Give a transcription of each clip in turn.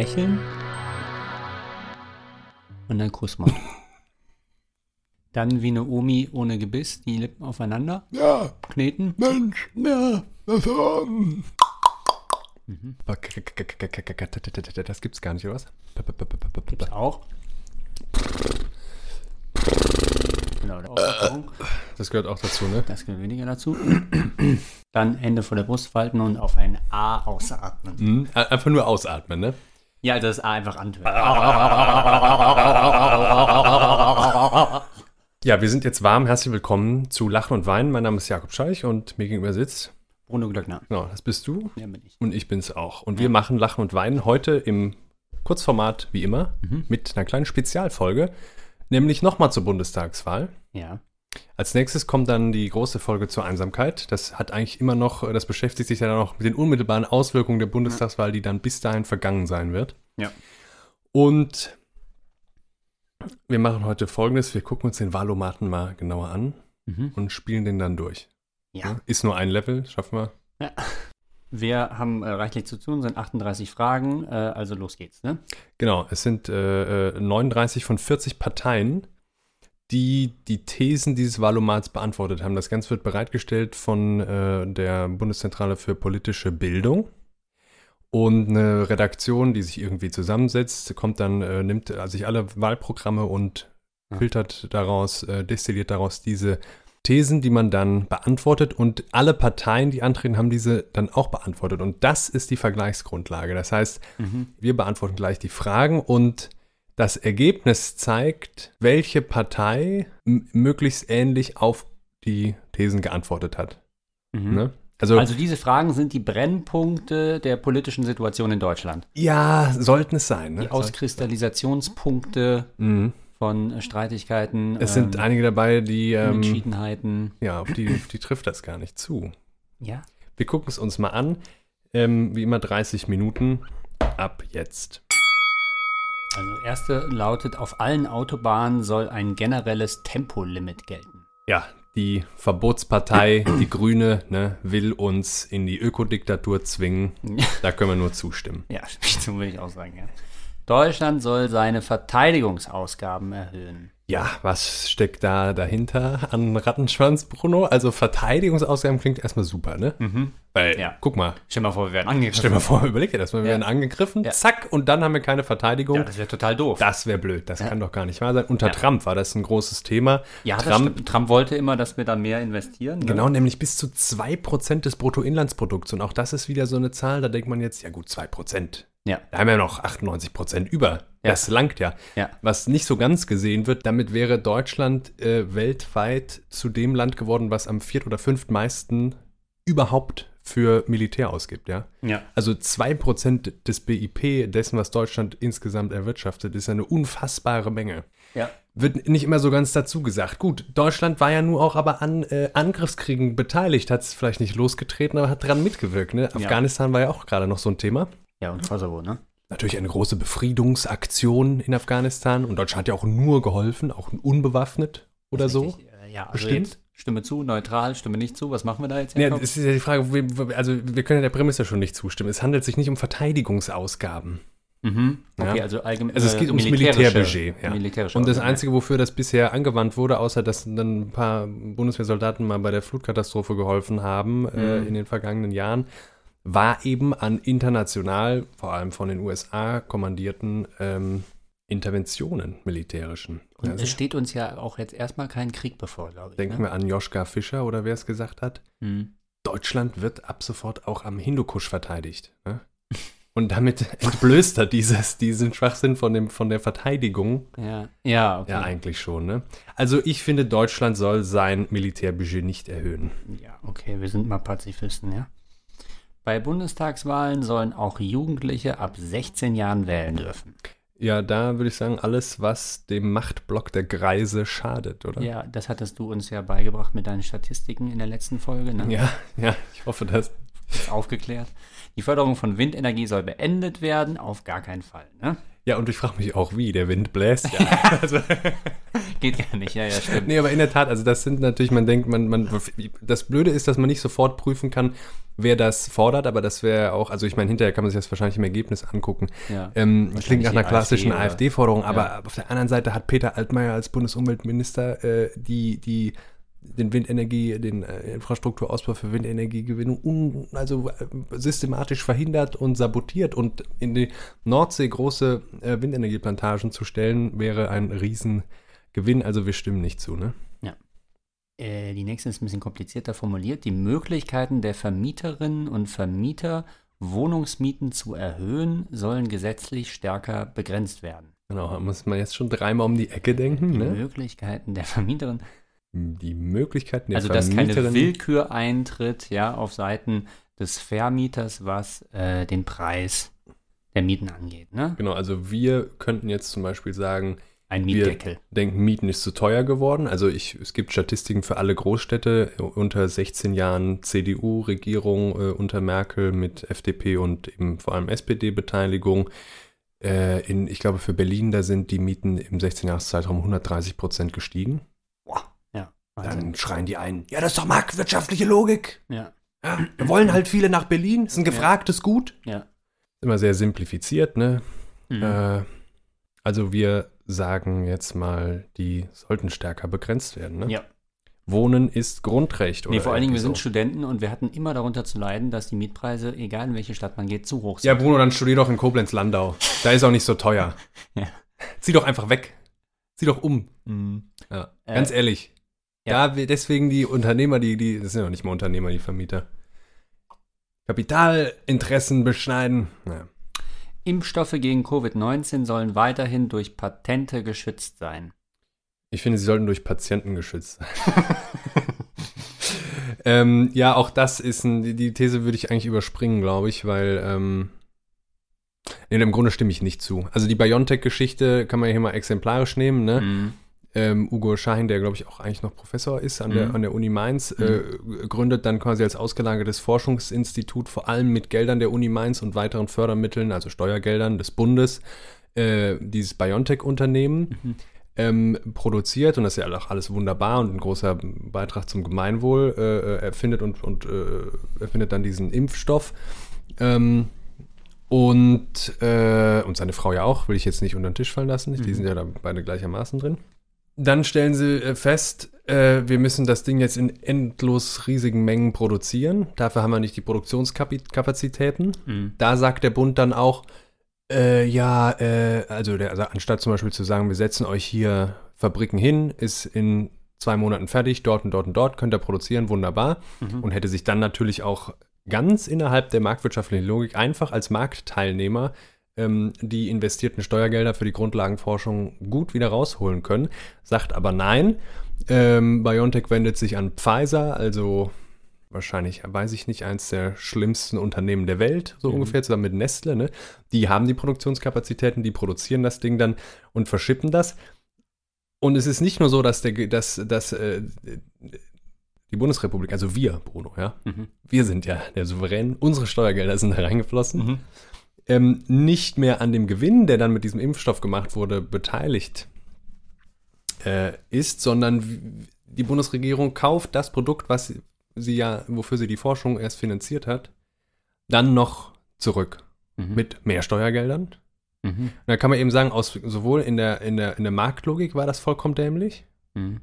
lächeln und dann Kussmord. Dann wie eine Omi ohne Gebiss, die Lippen aufeinander Ja, kneten. Mensch, ja, das haben. Das gibt's gar nicht, oder was? Gibt's auch. Genau. Das gehört auch dazu, ne? das gehört weniger dazu. Dann Hände vor der Brust falten und auf ein A ausatmen. Mhm. Einfach nur ausatmen, ne? Ja, also das A einfach antönen. Ja, wir sind jetzt warm. Herzlich willkommen zu Lachen und Weinen. Mein Name ist Jakob Scheich und mir gegenüber sitzt, Bruno Glöckner. genau, das bist du Ja, bin ich. und ich bin's auch. Und wir machen Lachen und Weinen heute im Kurzformat, wie immer, mit einer kleinen Spezialfolge, nämlich nochmal zur Bundestagswahl. Ja. Als nächstes kommt dann die große Folge zur Einsamkeit. Das hat eigentlich immer noch, das beschäftigt sich dann auch mit den unmittelbaren Auswirkungen der Bundestagswahl, die dann bis dahin vergangen sein wird. Ja. Und wir machen heute folgendes: Wir gucken uns den Wahlomaten mal genauer an Mhm. und spielen den dann durch. Ja. Ist nur ein Level, schaffen wir. Wir haben äh, reichlich zu tun, sind 38 Fragen, äh, also los geht's, ne? Genau, es sind äh, äh, 39 von 40 Parteien, die die Thesen dieses Wahlomats beantwortet haben. Das Ganze wird bereitgestellt von äh, der Bundeszentrale für politische Bildung. Und eine Redaktion, die sich irgendwie zusammensetzt, kommt dann, äh, nimmt äh, sich alle Wahlprogramme und Ja. filtert daraus, äh, destilliert daraus diese Thesen, die man dann beantwortet. Und alle Parteien, die antreten, haben diese dann auch beantwortet. Und das ist die Vergleichsgrundlage. Das heißt, Mhm. wir beantworten gleich die Fragen und das Ergebnis zeigt, welche Partei möglichst ähnlich auf die Thesen geantwortet hat. Mhm. Ne? Also, Also diese Fragen sind die Brennpunkte der politischen Situation in Deutschland. ja, sollten es sein. Ne? Die Auskristallisationspunkte Mhm. von Streitigkeiten, Es sind ähm, einige dabei, die, ähm, Unentschiedenheiten. ja, auf die, auf die trifft das gar nicht zu. Ja. Wir gucken es uns mal an. Ähm, wie immer 30 Minuten ab jetzt. Also erste lautet, auf allen Autobahnen soll ein generelles Tempolimit gelten. Ja, die Verbotspartei, die Grüne, ne, will uns in die Ökodiktatur zwingen. Da können wir nur zustimmen. Ja, so würde ich auch sagen, ja. Deutschland soll seine Verteidigungsausgaben erhöhen. Ja, was steckt da dahinter an Rattenschwanz, Bruno? Also Verteidigungsausgaben klingt erstmal super, ne? Weil, Ja. guck mal, Stell mal vor, wir werden angegriffen. stell mal vor, überleg dir das mal, wir Ja. werden angegriffen, Ja. zack, und dann haben wir keine Verteidigung. Ja, das wäre total doof. das wäre blöd, das kann doch gar nicht wahr sein. Unter. Trump war das ein großes Thema. ja, Trump. Trump wollte immer, dass wir da mehr investieren. ne? Genau, nämlich bis zu 2% des Bruttoinlandsprodukts. Und auch das ist wieder so eine Zahl, da denkt man jetzt, ja gut, 2%. Ja. Da haben wir noch 98% über. Ja. Das langt ja. Ja. Was nicht so ganz gesehen wird, damit wäre Deutschland äh, weltweit zu dem Land geworden, was am viert- oder fünftmeisten überhaupt für Militär ausgibt, ja. Ja. Also 2% des BIP dessen, was Deutschland insgesamt erwirtschaftet, ist eine unfassbare Menge. Ja. Wird nicht immer so ganz dazu gesagt. Gut, Deutschland war ja nur auch aber an äh, Angriffskriegen beteiligt, hat es vielleicht nicht losgetreten, aber hat dran mitgewirkt. Ne? Afghanistan war ja auch gerade noch so ein Thema. Ja, und Kosovo, ne? Natürlich eine große Befriedungsaktion in Afghanistan und Deutschland hat ja auch nur geholfen, auch unbewaffnet oder so. Richtig, äh, Ja, also Bestimmt. Stimme zu, neutral, Stimme nicht zu. Was machen wir da jetzt? Ja, es ist ja die Frage, also wir können ja der Prämisse schon nicht zustimmen. Es handelt sich nicht um Verteidigungsausgaben. mhm. Okay, Ja. also allgemein. Also es geht ums Militärbudget. Ja. Militärische Und das Einzige, wofür das bisher angewandt wurde, außer dass dann ein paar Bundeswehrsoldaten mal bei der Flutkatastrophe geholfen haben äh, Mhm. in den vergangenen Jahren, war eben an international, vor allem von den USA kommandierten ähm, Interventionen militärischen. Und Also, es steht uns ja auch jetzt erstmal kein Krieg bevor, glaube ich. denken ne? wir an Joschka Fischer oder wer es gesagt hat. Mhm. Deutschland wird ab sofort auch am Hindukusch verteidigt. Ne? Und damit entblößt er dieses, diesen Schwachsinn von, dem, von der Verteidigung Ja, ja, okay. Ja, eigentlich schon, ne? Also ich finde, Deutschland soll sein Militärbudget nicht erhöhen. Ja, okay, wir sind mal Pazifisten, ja. Bei Bundestagswahlen sollen auch Jugendliche ab 16 Jahren wählen dürfen. Ja, da würde ich sagen, alles, was dem Machtblock der Greise schadet, oder? Ja, das hattest du uns ja beigebracht mit deinen Statistiken in der letzten Folge. Ne? Ja, ja, ich hoffe das. Ist aufgeklärt. Die Förderung von Windenergie soll beendet werden. Auf gar keinen Fall. Ne? Ja, und ich frage mich auch, wie der Wind bläst. Ja, also, Geht ja nicht. Ja, ja, stimmt. nee, aber in der Tat, also das sind natürlich, man denkt, man, man, das Blöde ist, dass man nicht sofort prüfen kann, wer das fordert, aber das wäre auch, also ich meine, hinterher kann man sich das wahrscheinlich im Ergebnis angucken. Ja. Ähm, klingt nach einer klassischen AfD AfD-Forderung, aber Ja. auf der anderen Seite hat Peter Altmaier als Bundesumweltminister äh, die, die den Windenergie, den äh, Infrastrukturausbau für Windenergiegewinnung un, also äh, systematisch verhindert und sabotiert und in die Nordsee große äh, Windenergieplantagen zu stellen, wäre ein Riesengewinn. Also wir stimmen nicht zu, ne? Äh, die nächste ist ein bisschen komplizierter formuliert. Die Möglichkeiten der Vermieterinnen und Vermieter, Wohnungsmieten zu erhöhen, sollen gesetzlich stärker begrenzt werden. Genau, da muss man jetzt schon dreimal um die Ecke denken, Die ne? Möglichkeiten der Vermieterinnen, Die Möglichkeiten der also dass keine Willkür eintritt, ja, auf Seiten des Vermieters, was äh, den Preis der Mieten angeht. Ne? Genau, also wir könnten jetzt zum Beispiel sagen, Ein Wir- Mietdeckel. denken, Mieten ist zu teuer geworden. Also ich, es gibt Statistiken für alle Großstädte unter 16 Jahren CDU-Regierung äh, unter Merkel mit FDP und eben vor allem SPD-Beteiligung. Äh, in, ich glaube, für Berlin, da sind die Mieten im 16-Jahres-Zeitraum 130 Prozent gestiegen. Wahnsinn. Dann schreien die einen, ja, das ist doch marktwirtschaftliche Logik. Ja. Ja, wir wollen halt viele nach Berlin, ist ein gefragtes Gut. Ja. Immer sehr simplifiziert, ne? Mhm. Äh, also wir sagen jetzt mal, die sollten stärker begrenzt werden. Ne? ja. Wohnen ist Grundrecht. Nee, oder vor allen Dingen, wir irgendwie sind Studenten und wir hatten immer darunter zu leiden, dass die Mietpreise, egal in welche Stadt man geht, zu hoch sind. Ja, Bruno, dann studier doch in Koblenz-Landau. Da ist auch nicht so teuer. Ja. Zieh doch einfach weg. Zieh doch um. Mhm. Ja. Äh, Ganz ehrlich. Ja. Da deswegen die Unternehmer, die, die, das sind ja nicht mal Unternehmer, die Vermieter. Kapitalinteressen beschneiden. Ja. Impfstoffe gegen Covid-19 sollen weiterhin durch Patente geschützt sein. Ich finde, sie sollten durch Patienten geschützt sein. ähm, ja, auch das ist ein, die, These würde ich eigentlich überspringen, glaube ich, weil ähm, nee, im Grunde stimme ich nicht zu. Also die BioNTech-Geschichte kann man hier mal exemplarisch nehmen, ne? Mhm. Ähm, Ugo Schahin, der glaube ich auch eigentlich noch Professor ist an, der, Mhm. an der Uni Mainz, äh, gründet dann quasi als ausgelagertes Forschungsinstitut, vor allem mit Geldern der Uni Mainz und weiteren Fördermitteln, also Steuergeldern des Bundes, äh, dieses BioNTech-Unternehmen Mhm. ähm, produziert und das ist ja auch alles wunderbar und ein großer Beitrag zum Gemeinwohl äh, erfindet und, und äh, erfindet dann diesen Impfstoff. Ähm, und, äh, und seine Frau ja auch, will ich jetzt nicht unter den Tisch fallen lassen. Die Mhm. sind ja da beide gleichermaßen drin. Dann stellen sie äh, fest, äh, wir müssen das Ding jetzt in endlos riesigen Mengen produzieren. Dafür haben wir nicht die Produktionskapazitäten. Mhm. Da sagt der Bund dann auch, äh, ja, äh, also, der, also anstatt zum Beispiel zu sagen, wir setzen euch hier Fabriken hin, ist in zwei Monaten fertig, dort und dort und dort, könnt ihr produzieren, wunderbar. Mhm. Und hätte sich dann natürlich auch ganz innerhalb der marktwirtschaftlichen Logik einfach als Marktteilnehmer ähm, die investierten Steuergelder für die Grundlagenforschung gut wieder rausholen können. Sagt aber nein. Ähm, BioNTech wendet sich an Pfizer, also wahrscheinlich, weiß ich nicht, eins der schlimmsten Unternehmen der Welt, so Mhm. ungefähr, zusammen mit Nestle. Ne? Die haben die Produktionskapazitäten, die produzieren das Ding dann und verschippen das. Und es ist nicht nur so, dass, der, dass, dass äh, die Bundesrepublik, also wir, Bruno, ja, Mhm. wir sind ja der Souverän, unsere Steuergelder sind da reingeflossen, Mhm. Ähm, nicht mehr an dem Gewinn, der dann mit diesem Impfstoff gemacht wurde, beteiligt äh, ist, sondern die Bundesregierung kauft das Produkt, was sie, ja, wofür sie die Forschung erst finanziert hat, dann noch zurück Mhm. mit mehr Steuergeldern. Mhm. Da kann man eben sagen, aus, sowohl in der, in, der, in der Marktlogik war das vollkommen dämlich. Mhm.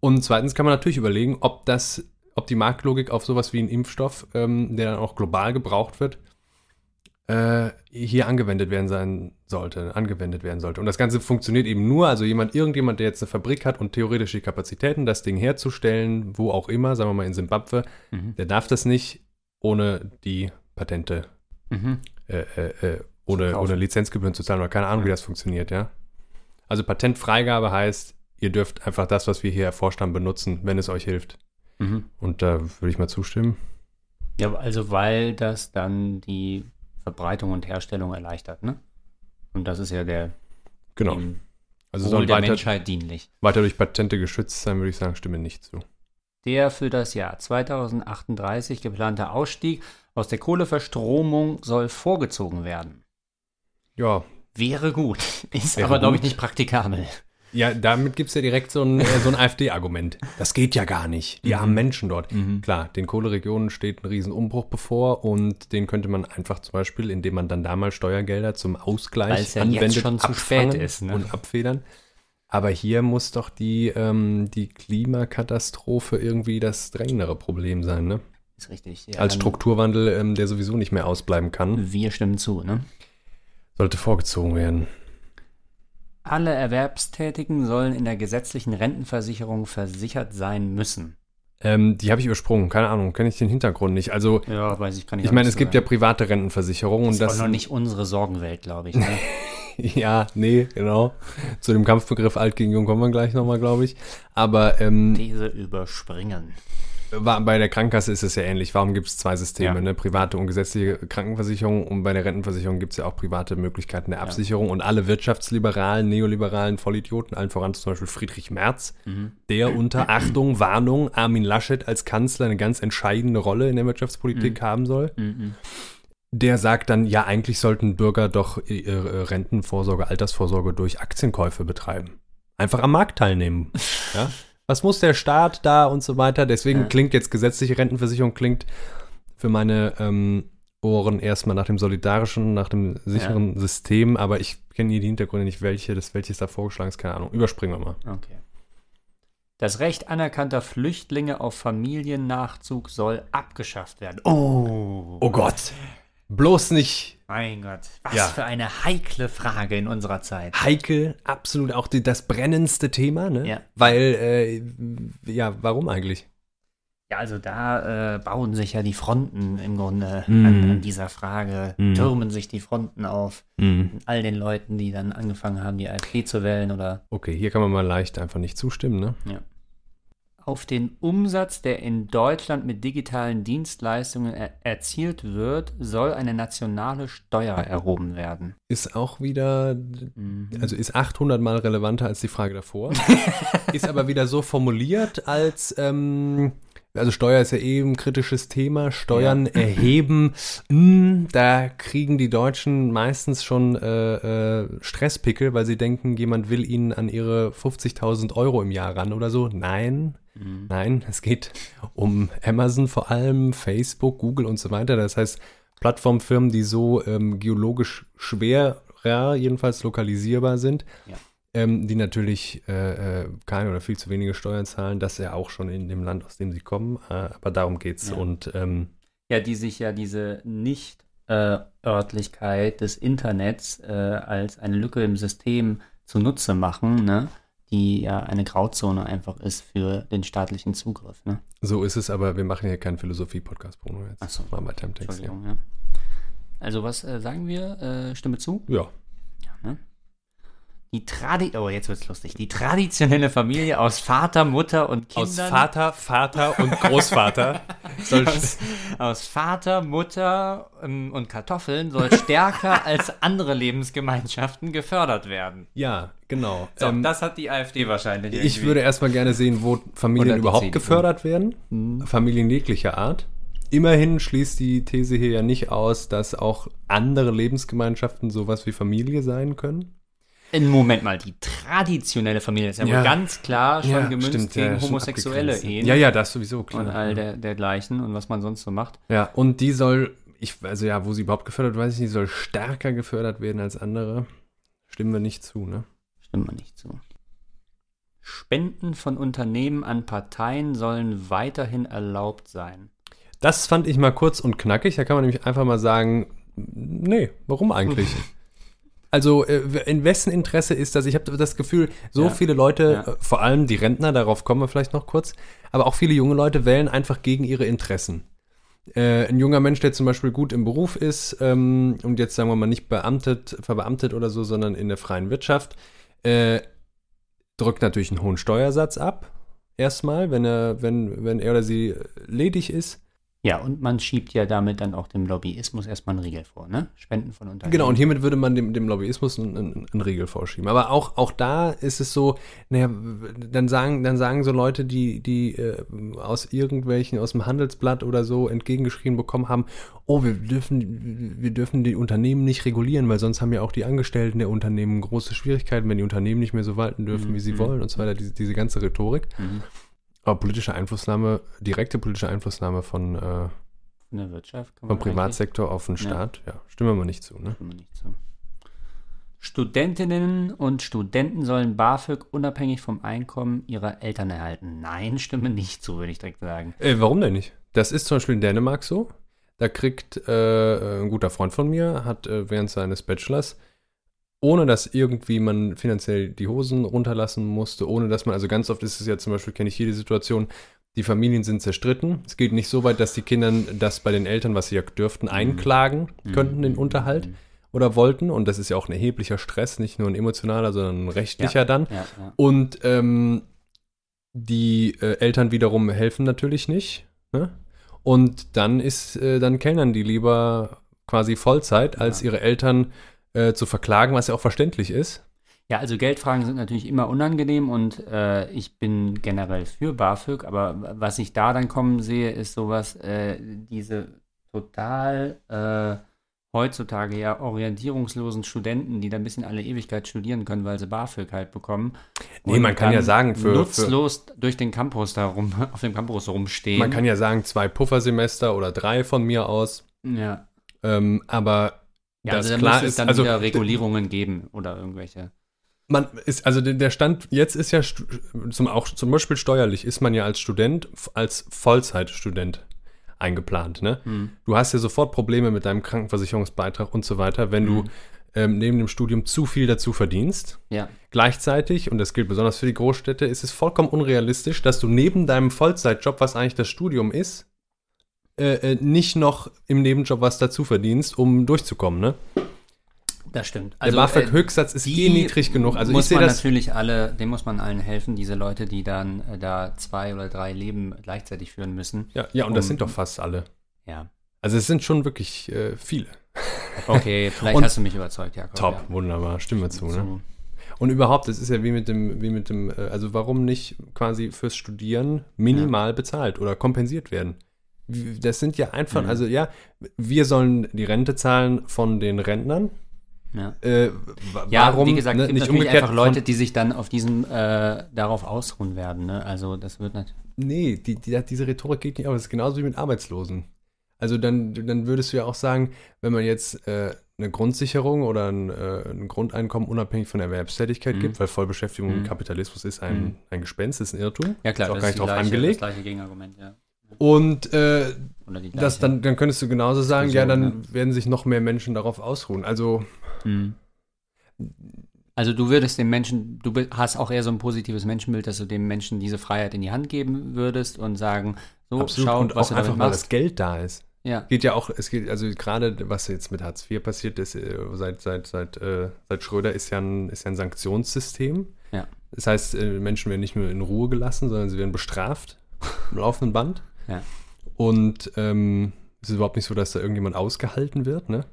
Und zweitens kann man natürlich überlegen, ob das, ob die Marktlogik auf sowas wie einen Impfstoff, ähm, der dann auch global gebraucht wird, äh, hier angewendet werden sein sollte, angewendet werden sollte. Und das Ganze funktioniert eben nur, also jemand, irgendjemand, der jetzt eine Fabrik hat und theoretisch die Kapazitäten, das Ding herzustellen, wo auch immer, sagen wir mal in Simbabwe, Mhm. der darf das nicht ohne die Patente, Mhm. äh, äh, äh, ohne, ohne Lizenzgebühren zu zahlen oder keine Ahnung, wie das funktioniert, ja. Also Patentfreigabe heißt, ihr dürft einfach das, was wir hier erforscht haben, benutzen, wenn es euch hilft. Mhm. Und da würde ich mal zustimmen. Ja, also weil das dann die Verbreitung und Herstellung erleichtert, ne? Und das ist ja der Genau. dem Also soll der weiter, Menschheit dienlich. weiter durch Patente geschützt sein, würde ich sagen, stimme nicht zu. Der für das Jahr 2038 geplante Ausstieg aus der Kohleverstromung soll vorgezogen werden. Ja, Wäre gut. Ist Wäre aber, glaube ich, nicht praktikabel. Ja, damit gibt es ja direkt so ein, äh, so ein AfD-Argument. Das geht ja gar nicht. Die armen Menschen dort. Klar, den Kohleregionen steht ein Riesenumbruch bevor und den könnte man einfach zum Beispiel, indem man dann da mal Steuergelder zum Ausgleich Weil es ja jetzt anwendet, schon zu spät ist, ne? und abfedern. Aber hier muss doch die, ähm, die Klimakatastrophe irgendwie das drängendere Problem sein, ne? Ist richtig. Ja, Als Strukturwandel, ähm, der sowieso nicht mehr ausbleiben kann, Wir stimmen zu, ne? sollte vorgezogen werden. Alle Erwerbstätigen sollen in der gesetzlichen Rentenversicherung versichert sein müssen. Ähm, die habe ich übersprungen, keine Ahnung, kenne ich den Hintergrund nicht. Also, Ja, weiß ich, kann ich meine, es gibt ja private Rentenversicherungen das und ist das. auch noch nicht unsere Sorgenwelt, glaube ich. Ne? Ja, nee, genau. Zu dem Kampfbegriff alt gegen jung kommen wir gleich nochmal, glaube ich. Aber ähm, These überspringen. Bei der Krankenkasse ist es ja ähnlich. Warum gibt es zwei Systeme, Ja. ne? private und gesetzliche Krankenversicherung? Und bei der Rentenversicherung gibt es ja auch private Möglichkeiten der Absicherung. Und alle wirtschaftsliberalen, neoliberalen Vollidioten, allen voran zum Beispiel Friedrich Merz, Mhm. der unter Achtung, Warnung, Armin Laschet als Kanzler eine ganz entscheidende Rolle in der Wirtschaftspolitik haben soll. Mhm. Der sagt dann, ja, eigentlich sollten Bürger doch ihre Rentenvorsorge, Altersvorsorge durch Aktienkäufe betreiben. Einfach am Markt teilnehmen. ja? Was muss der Staat da und so weiter? Deswegen Ja. klingt jetzt gesetzliche Rentenversicherung, klingt für meine ähm, Ohren erstmal nach dem solidarischen, nach dem sicheren System, aber ich kenne hier die Hintergründe nicht, welche, das welches da vorgeschlagen ist, keine Ahnung. Überspringen wir mal. Okay. Das Recht anerkannter Flüchtlinge auf Familiennachzug soll abgeschafft werden. Oh, Oh Gott. Bloß nicht mein Gott. Was Ja. für eine heikle Frage in unserer Zeit. heikel, absolut auch die, das brennendste Thema, ne? Ja. Weil, äh, ja, warum eigentlich? Ja, also da äh, bauen sich ja die Fronten im Grunde Mhm. an, an dieser Frage, Mhm. türmen sich die Fronten auf. All den Leuten, die dann angefangen haben, die AfD zu wählen oder Okay, hier kann man mal leicht einfach nicht zustimmen, ne? Auf den Umsatz, der in Deutschland mit digitalen Dienstleistungen er erzielt wird, soll eine nationale Steuer erhoben werden. Ist auch wieder, Mhm. also ist 800 Mal relevanter als die Frage davor. ist aber wieder so formuliert als, ähm, also Steuer ist ja eh ein kritisches Thema. Steuern erheben, mh, da kriegen die Deutschen meistens schon äh, äh, Stresspickel, weil sie denken, jemand will ihnen an ihre 50.000 Euro im Jahr ran oder so. Nein, Mhm. Nein, es geht um Amazon vor allem, Facebook, Google und so weiter. Das heißt, Plattformfirmen, die so ähm, geologisch schwerer, jedenfalls lokalisierbar sind, Ja. Ähm, die natürlich äh, äh, keine oder viel zu wenige Steuern zahlen, das ja auch schon in dem Land, aus dem sie kommen. Äh, aber darum geht's. Ja. Und ähm, Ja, die sich ja diese Nicht-Örtlichkeit des Internets äh, als eine Lücke im System zunutze machen, ne? die ja eine Grauzone einfach ist für den staatlichen Zugriff. Ne? so ist es, aber wir machen hier keinen Philosophie-Podcast, Bruno. Jetzt Ach so. mal weiter im Text. Ja. Ja. Also was äh, sagen wir? Äh, Stimme zu? ja. Die Tradi oh, jetzt wird's lustig. Die traditionelle Familie aus Vater, Mutter und Kindern. Aus Vater, Vater und Großvater aus, aus Vater, Mutter ähm, und Kartoffeln soll stärker als andere Lebensgemeinschaften gefördert werden. Ja, genau. So, Ähm, das hat die AfD wahrscheinlich. Ich irgendwie. würde erstmal gerne sehen, wo Familien überhaupt CDU. gefördert werden. Mhm. Familien jeglicher Art. Immerhin schließt die These hier ja nicht aus, dass auch andere Lebensgemeinschaften sowas wie Familie sein können. Moment mal, die traditionelle Familie ist ja, Ja. wohl ganz klar schon gemünzt stimmt, ja, gegen schon homosexuelle. Ehen Ja, ja, das sowieso, klar. und all der, dergleichen und was man sonst so macht. Ja, und die soll, ich, also ja, wo sie überhaupt gefördert, weiß ich nicht, soll stärker gefördert werden als andere. Stimmen wir nicht zu, ne? Stimmt mir nicht zu. Spenden von Unternehmen an Parteien sollen weiterhin erlaubt sein. Das fand ich mal kurz und knackig. Da kann man nämlich einfach mal sagen, nee, warum eigentlich? Also äh, in wessen Interesse ist das? Ich habe das Gefühl, so Ja. viele Leute, Ja. äh, vor allem die Rentner, darauf kommen wir vielleicht noch kurz, aber auch viele junge Leute wählen einfach gegen ihre Interessen. Äh, ein junger Mensch, der zum Beispiel gut im Beruf ist ähm, und jetzt sagen wir mal nicht beamtet, verbeamtet oder so, sondern in der freien Wirtschaft, äh, drückt natürlich einen hohen Steuersatz ab. Erstmal, wenn er, wenn, wenn er oder sie ledig ist. Ja, und man schiebt ja damit dann auch dem Lobbyismus erstmal einen Riegel vor, ne? Spenden von Unternehmen. Genau, und hiermit würde man dem, dem Lobbyismus einen, einen, einen Riegel vorschieben. Aber auch, auch da ist es so, naja, dann sagen, dann sagen so Leute, die, die äh, aus irgendwelchen, aus dem Handelsblatt oder so entgegengeschrieben bekommen haben, oh, wir dürfen, wir dürfen die Unternehmen nicht regulieren, weil sonst haben ja auch die Angestellten der Unternehmen große Schwierigkeiten, wenn die Unternehmen nicht mehr so walten dürfen, Mhm, wie sie mhm. wollen und so weiter, diese, diese ganze Rhetorik. Mhm. Aber politische Einflussnahme, direkte politische Einflussnahme von, äh, der Wirtschaft vom Privatsektor auf den Ja. Staat, ja, stimmen wir mal nicht zu, ne? Kann man nicht so. Studentinnen und Studenten sollen BAföG unabhängig vom Einkommen ihrer Eltern erhalten. Nein, stimme nicht zu, würde ich direkt sagen. Äh, warum denn nicht? Das ist zum Beispiel in Dänemark so. Da kriegt äh, ein guter Freund von mir, hat äh, während seines Bachelors, ohne dass irgendwie man finanziell die Hosen runterlassen musste, ohne dass man, also ganz oft ist es ja zum Beispiel, kenne ich jede Situation, die Familien sind zerstritten. Es geht nicht so weit, dass die Kinder das bei den Eltern, was sie ja dürften, einklagen könnten, den Unterhalt oder wollten. Und das ist ja auch ein erheblicher Stress, nicht nur ein emotionaler, sondern ein rechtlicher dann. Ja, ja. Und ähm, die äh, Eltern wiederum helfen natürlich nicht. Ne? Und dann ist, äh, dann kellnern die lieber quasi Vollzeit, als Ja. ihre Eltern äh, zu verklagen, was ja auch verständlich ist. Ja, also Geldfragen sind natürlich immer unangenehm und äh, ich bin generell für BAföG, aber was ich da dann kommen sehe, ist sowas, äh, diese total äh, heutzutage ja orientierungslosen Studenten, die da ein bisschen alle Ewigkeit studieren können, weil sie BAföG halt bekommen. Nee, man kann ja sagen, für- nutzlos durch den Campus da rum, auf dem Campus rumstehen. Man kann ja sagen, zwei Puffersemester oder drei von mir aus. ja, Ähm, aber ja also da klar müsste es dann also wieder Regulierungen geben oder irgendwelche. man ist, also der Stand jetzt ist ja zum, auch zum Beispiel steuerlich, ist man ja als Student, als Vollzeitstudent eingeplant. Ne? Hm. Du hast ja sofort Probleme mit deinem Krankenversicherungsbeitrag und so weiter, wenn du Mhm. ähm, neben dem Studium zu viel dazu verdienst. Ja, Gleichzeitig, und das gilt besonders für die Großstädte, ist es vollkommen unrealistisch, dass du neben deinem Vollzeitjob, was eigentlich das Studium ist, äh, äh, nicht noch im Nebenjob was dazu verdienst, um durchzukommen. Ne? das stimmt. Der BAföG-Höchstsatz ist die eh niedrig genug. Also ich muss sehe man das. natürlich alle, dem muss man allen helfen, diese Leute, die dann äh, da zwei oder drei Leben gleichzeitig führen müssen. Ja, ja, und das um- sind doch fast alle. Ja. Also es sind schon wirklich äh, viele. Okay, vielleicht Und- hast du mich überzeugt, Jakob. Top, Ja. wunderbar, stimmen wir zu. Ne? Und überhaupt, es ist ja wie mit dem, wie mit dem, äh, also warum nicht quasi fürs Studieren minimal bezahlt oder kompensiert werden? Das sind ja einfach, Mhm. also ja, wir sollen die Rente zahlen von den Rentnern. Ja. Äh, Ja, warum wie gesagt, ne, nicht umgekehrt einfach Leute, die sich dann auf diesem, äh, darauf ausruhen werden. Ne? Also das wird natürlich. Nee, die, die, diese Rhetorik geht nicht auf. Das ist genauso wie mit Arbeitslosen. Also dann, dann würdest du ja auch sagen, wenn man jetzt äh, eine Grundsicherung oder ein, äh, ein Grundeinkommen unabhängig von Erwerbstätigkeit Mhm. gibt, weil Vollbeschäftigung im Mhm. Kapitalismus ist ein, Mhm. ein Gespenst, ist ein Irrtum. Ja klar, ist auch das gar ist nicht die drauf gleiche, angelegt. das gleiche Gegenargument, ja. Und äh, das dann, dann könntest du genauso sagen, ja, Diskussion, dann werden sich noch mehr Menschen darauf ausruhen. Also, Mhm. Also du würdest dem Menschen, du hast auch eher so ein positives Menschenbild, dass du dem Menschen diese Freiheit in die Hand geben würdest und sagen, so, absolut. schau, und was auch du einfach, machst. das Geld da ist. Ja, Geht ja auch, es geht, also gerade was jetzt mit Hartz IV passiert ist, äh, seit, seit, seit, äh, seit Schröder ist ja, ein, ist ja ein Sanktionssystem. Ja. Das heißt, äh, Menschen werden nicht nur in Ruhe gelassen, sondern sie werden bestraft im laufenden Band. Ja. Und ähm, es ist überhaupt nicht so, dass da irgendjemand ausgehalten wird, ne?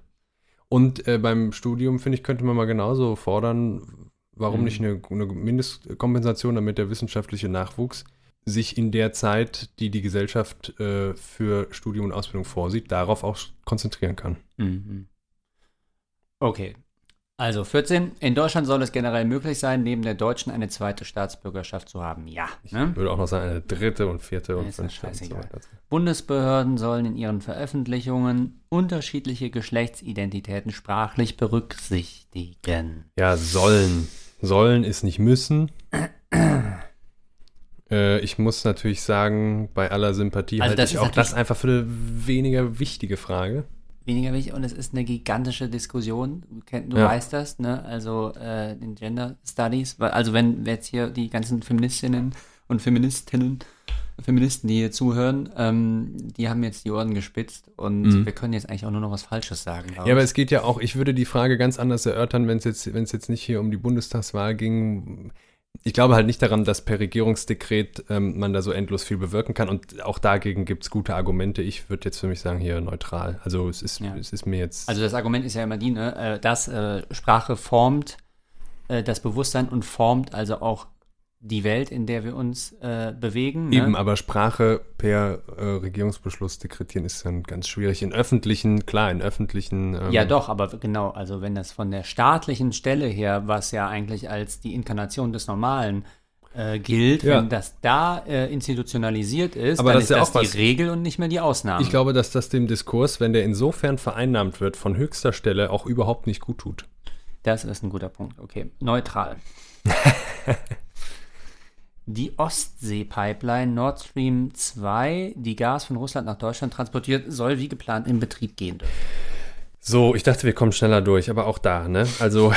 Und äh, beim Studium, finde ich, könnte man mal genauso fordern, warum Mhm. nicht eine, eine Mindestkompensation, damit der wissenschaftliche Nachwuchs sich in der Zeit, die die Gesellschaft äh, für Studium und Ausbildung vorsieht, darauf auch konzentrieren kann. Mhm. Okay. Also 14. In Deutschland soll es generell möglich sein, neben der deutschen eine zweite Staatsbürgerschaft zu haben. Ja. Ne? Würde auch noch sagen, eine dritte und vierte und fünfte und so. Bundesbehörden sollen in ihren Veröffentlichungen unterschiedliche Geschlechtsidentitäten sprachlich berücksichtigen. Ja, sollen. Sollen ist nicht müssen. äh, ich muss natürlich sagen, bei aller Sympathie Also halte das ich ist auch das einfach für eine weniger wichtige Frage. Weniger wichtig und es ist eine gigantische Diskussion. Du, Ja. weißt das, ne? Also äh, in Gender Studies. Also wenn jetzt hier die ganzen Feministinnen und Feministinnen, Feministen, die hier zuhören, ähm, die haben jetzt die Ohren gespitzt und Mhm. wir können jetzt eigentlich auch nur noch was Falsches sagen. Ja, aber es geht ja auch, ich würde die Frage ganz anders erörtern, wenn es jetzt, wenn es jetzt nicht hier um die Bundestagswahl ging. Ich glaube halt nicht daran, dass per Regierungsdekret ähm, man da so endlos viel bewirken kann. Und auch dagegen gibt es gute Argumente. Ich würde jetzt für mich sagen, hier neutral. Also es ist, Ja. es ist mir jetzt. Also das Argument ist ja immer die, ne, äh, dass äh, Sprache formt äh, das Bewusstsein und formt also auch die Welt, in der wir uns äh, bewegen. Ne? Eben, aber Sprache per äh, Regierungsbeschluss dekretieren ist dann ganz schwierig. In öffentlichen, klar, in öffentlichen. ähm, Ja, doch, aber genau, also wenn das von der staatlichen Stelle her, was ja eigentlich als die Inkarnation des Normalen äh, gilt, Ja. wenn das da äh, institutionalisiert ist, Aber dann das ist ja das die Regel und nicht mehr die Ausnahme. Ich glaube, dass das dem Diskurs, wenn der insofern vereinnahmt wird, von höchster Stelle auch überhaupt nicht gut tut. Das ist ein guter Punkt. Okay, neutral. Die Ostsee-Pipeline Nord Stream 2, die Gas von Russland nach Deutschland transportiert, soll wie geplant in Betrieb gehen dürfen. So, ich dachte, wir kommen schneller durch, aber auch da, ne? Also,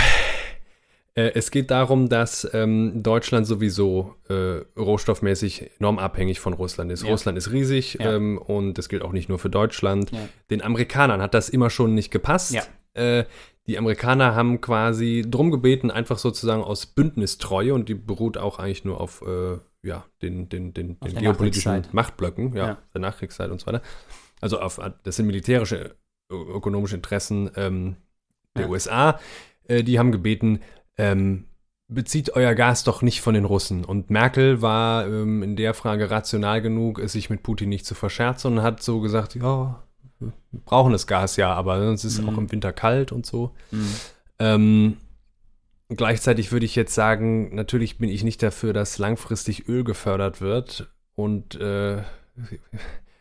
äh, es geht darum, dass ähm, Deutschland sowieso äh, rohstoffmäßig enorm abhängig von Russland ist. Ja. Russland ist riesig Ja. ähm, und das gilt auch nicht nur für Deutschland. Ja. Den Amerikanern hat das immer schon nicht gepasst. Ja. Äh, die Amerikaner haben quasi drum gebeten, einfach sozusagen aus Bündnistreue und die beruht auch eigentlich nur auf äh, ja, den, den, den, den geopolitischen. Machtblöcken, ja, Ja. der Nachkriegszeit und so weiter. Also auf, das sind militärische, ökonomische Interessen ähm, der Ja. USA. Äh, die haben gebeten, ähm, bezieht euer Gas doch nicht von den Russen. Und Merkel war ähm, in der Frage rational genug, es sich mit Putin nicht zu verscherzen und hat so gesagt, ja, brauchen das Gas ja, aber es ist Mhm. auch im Winter kalt und so. Mhm. Ähm, gleichzeitig würde ich jetzt sagen, natürlich bin ich nicht dafür, dass langfristig Öl gefördert wird und äh,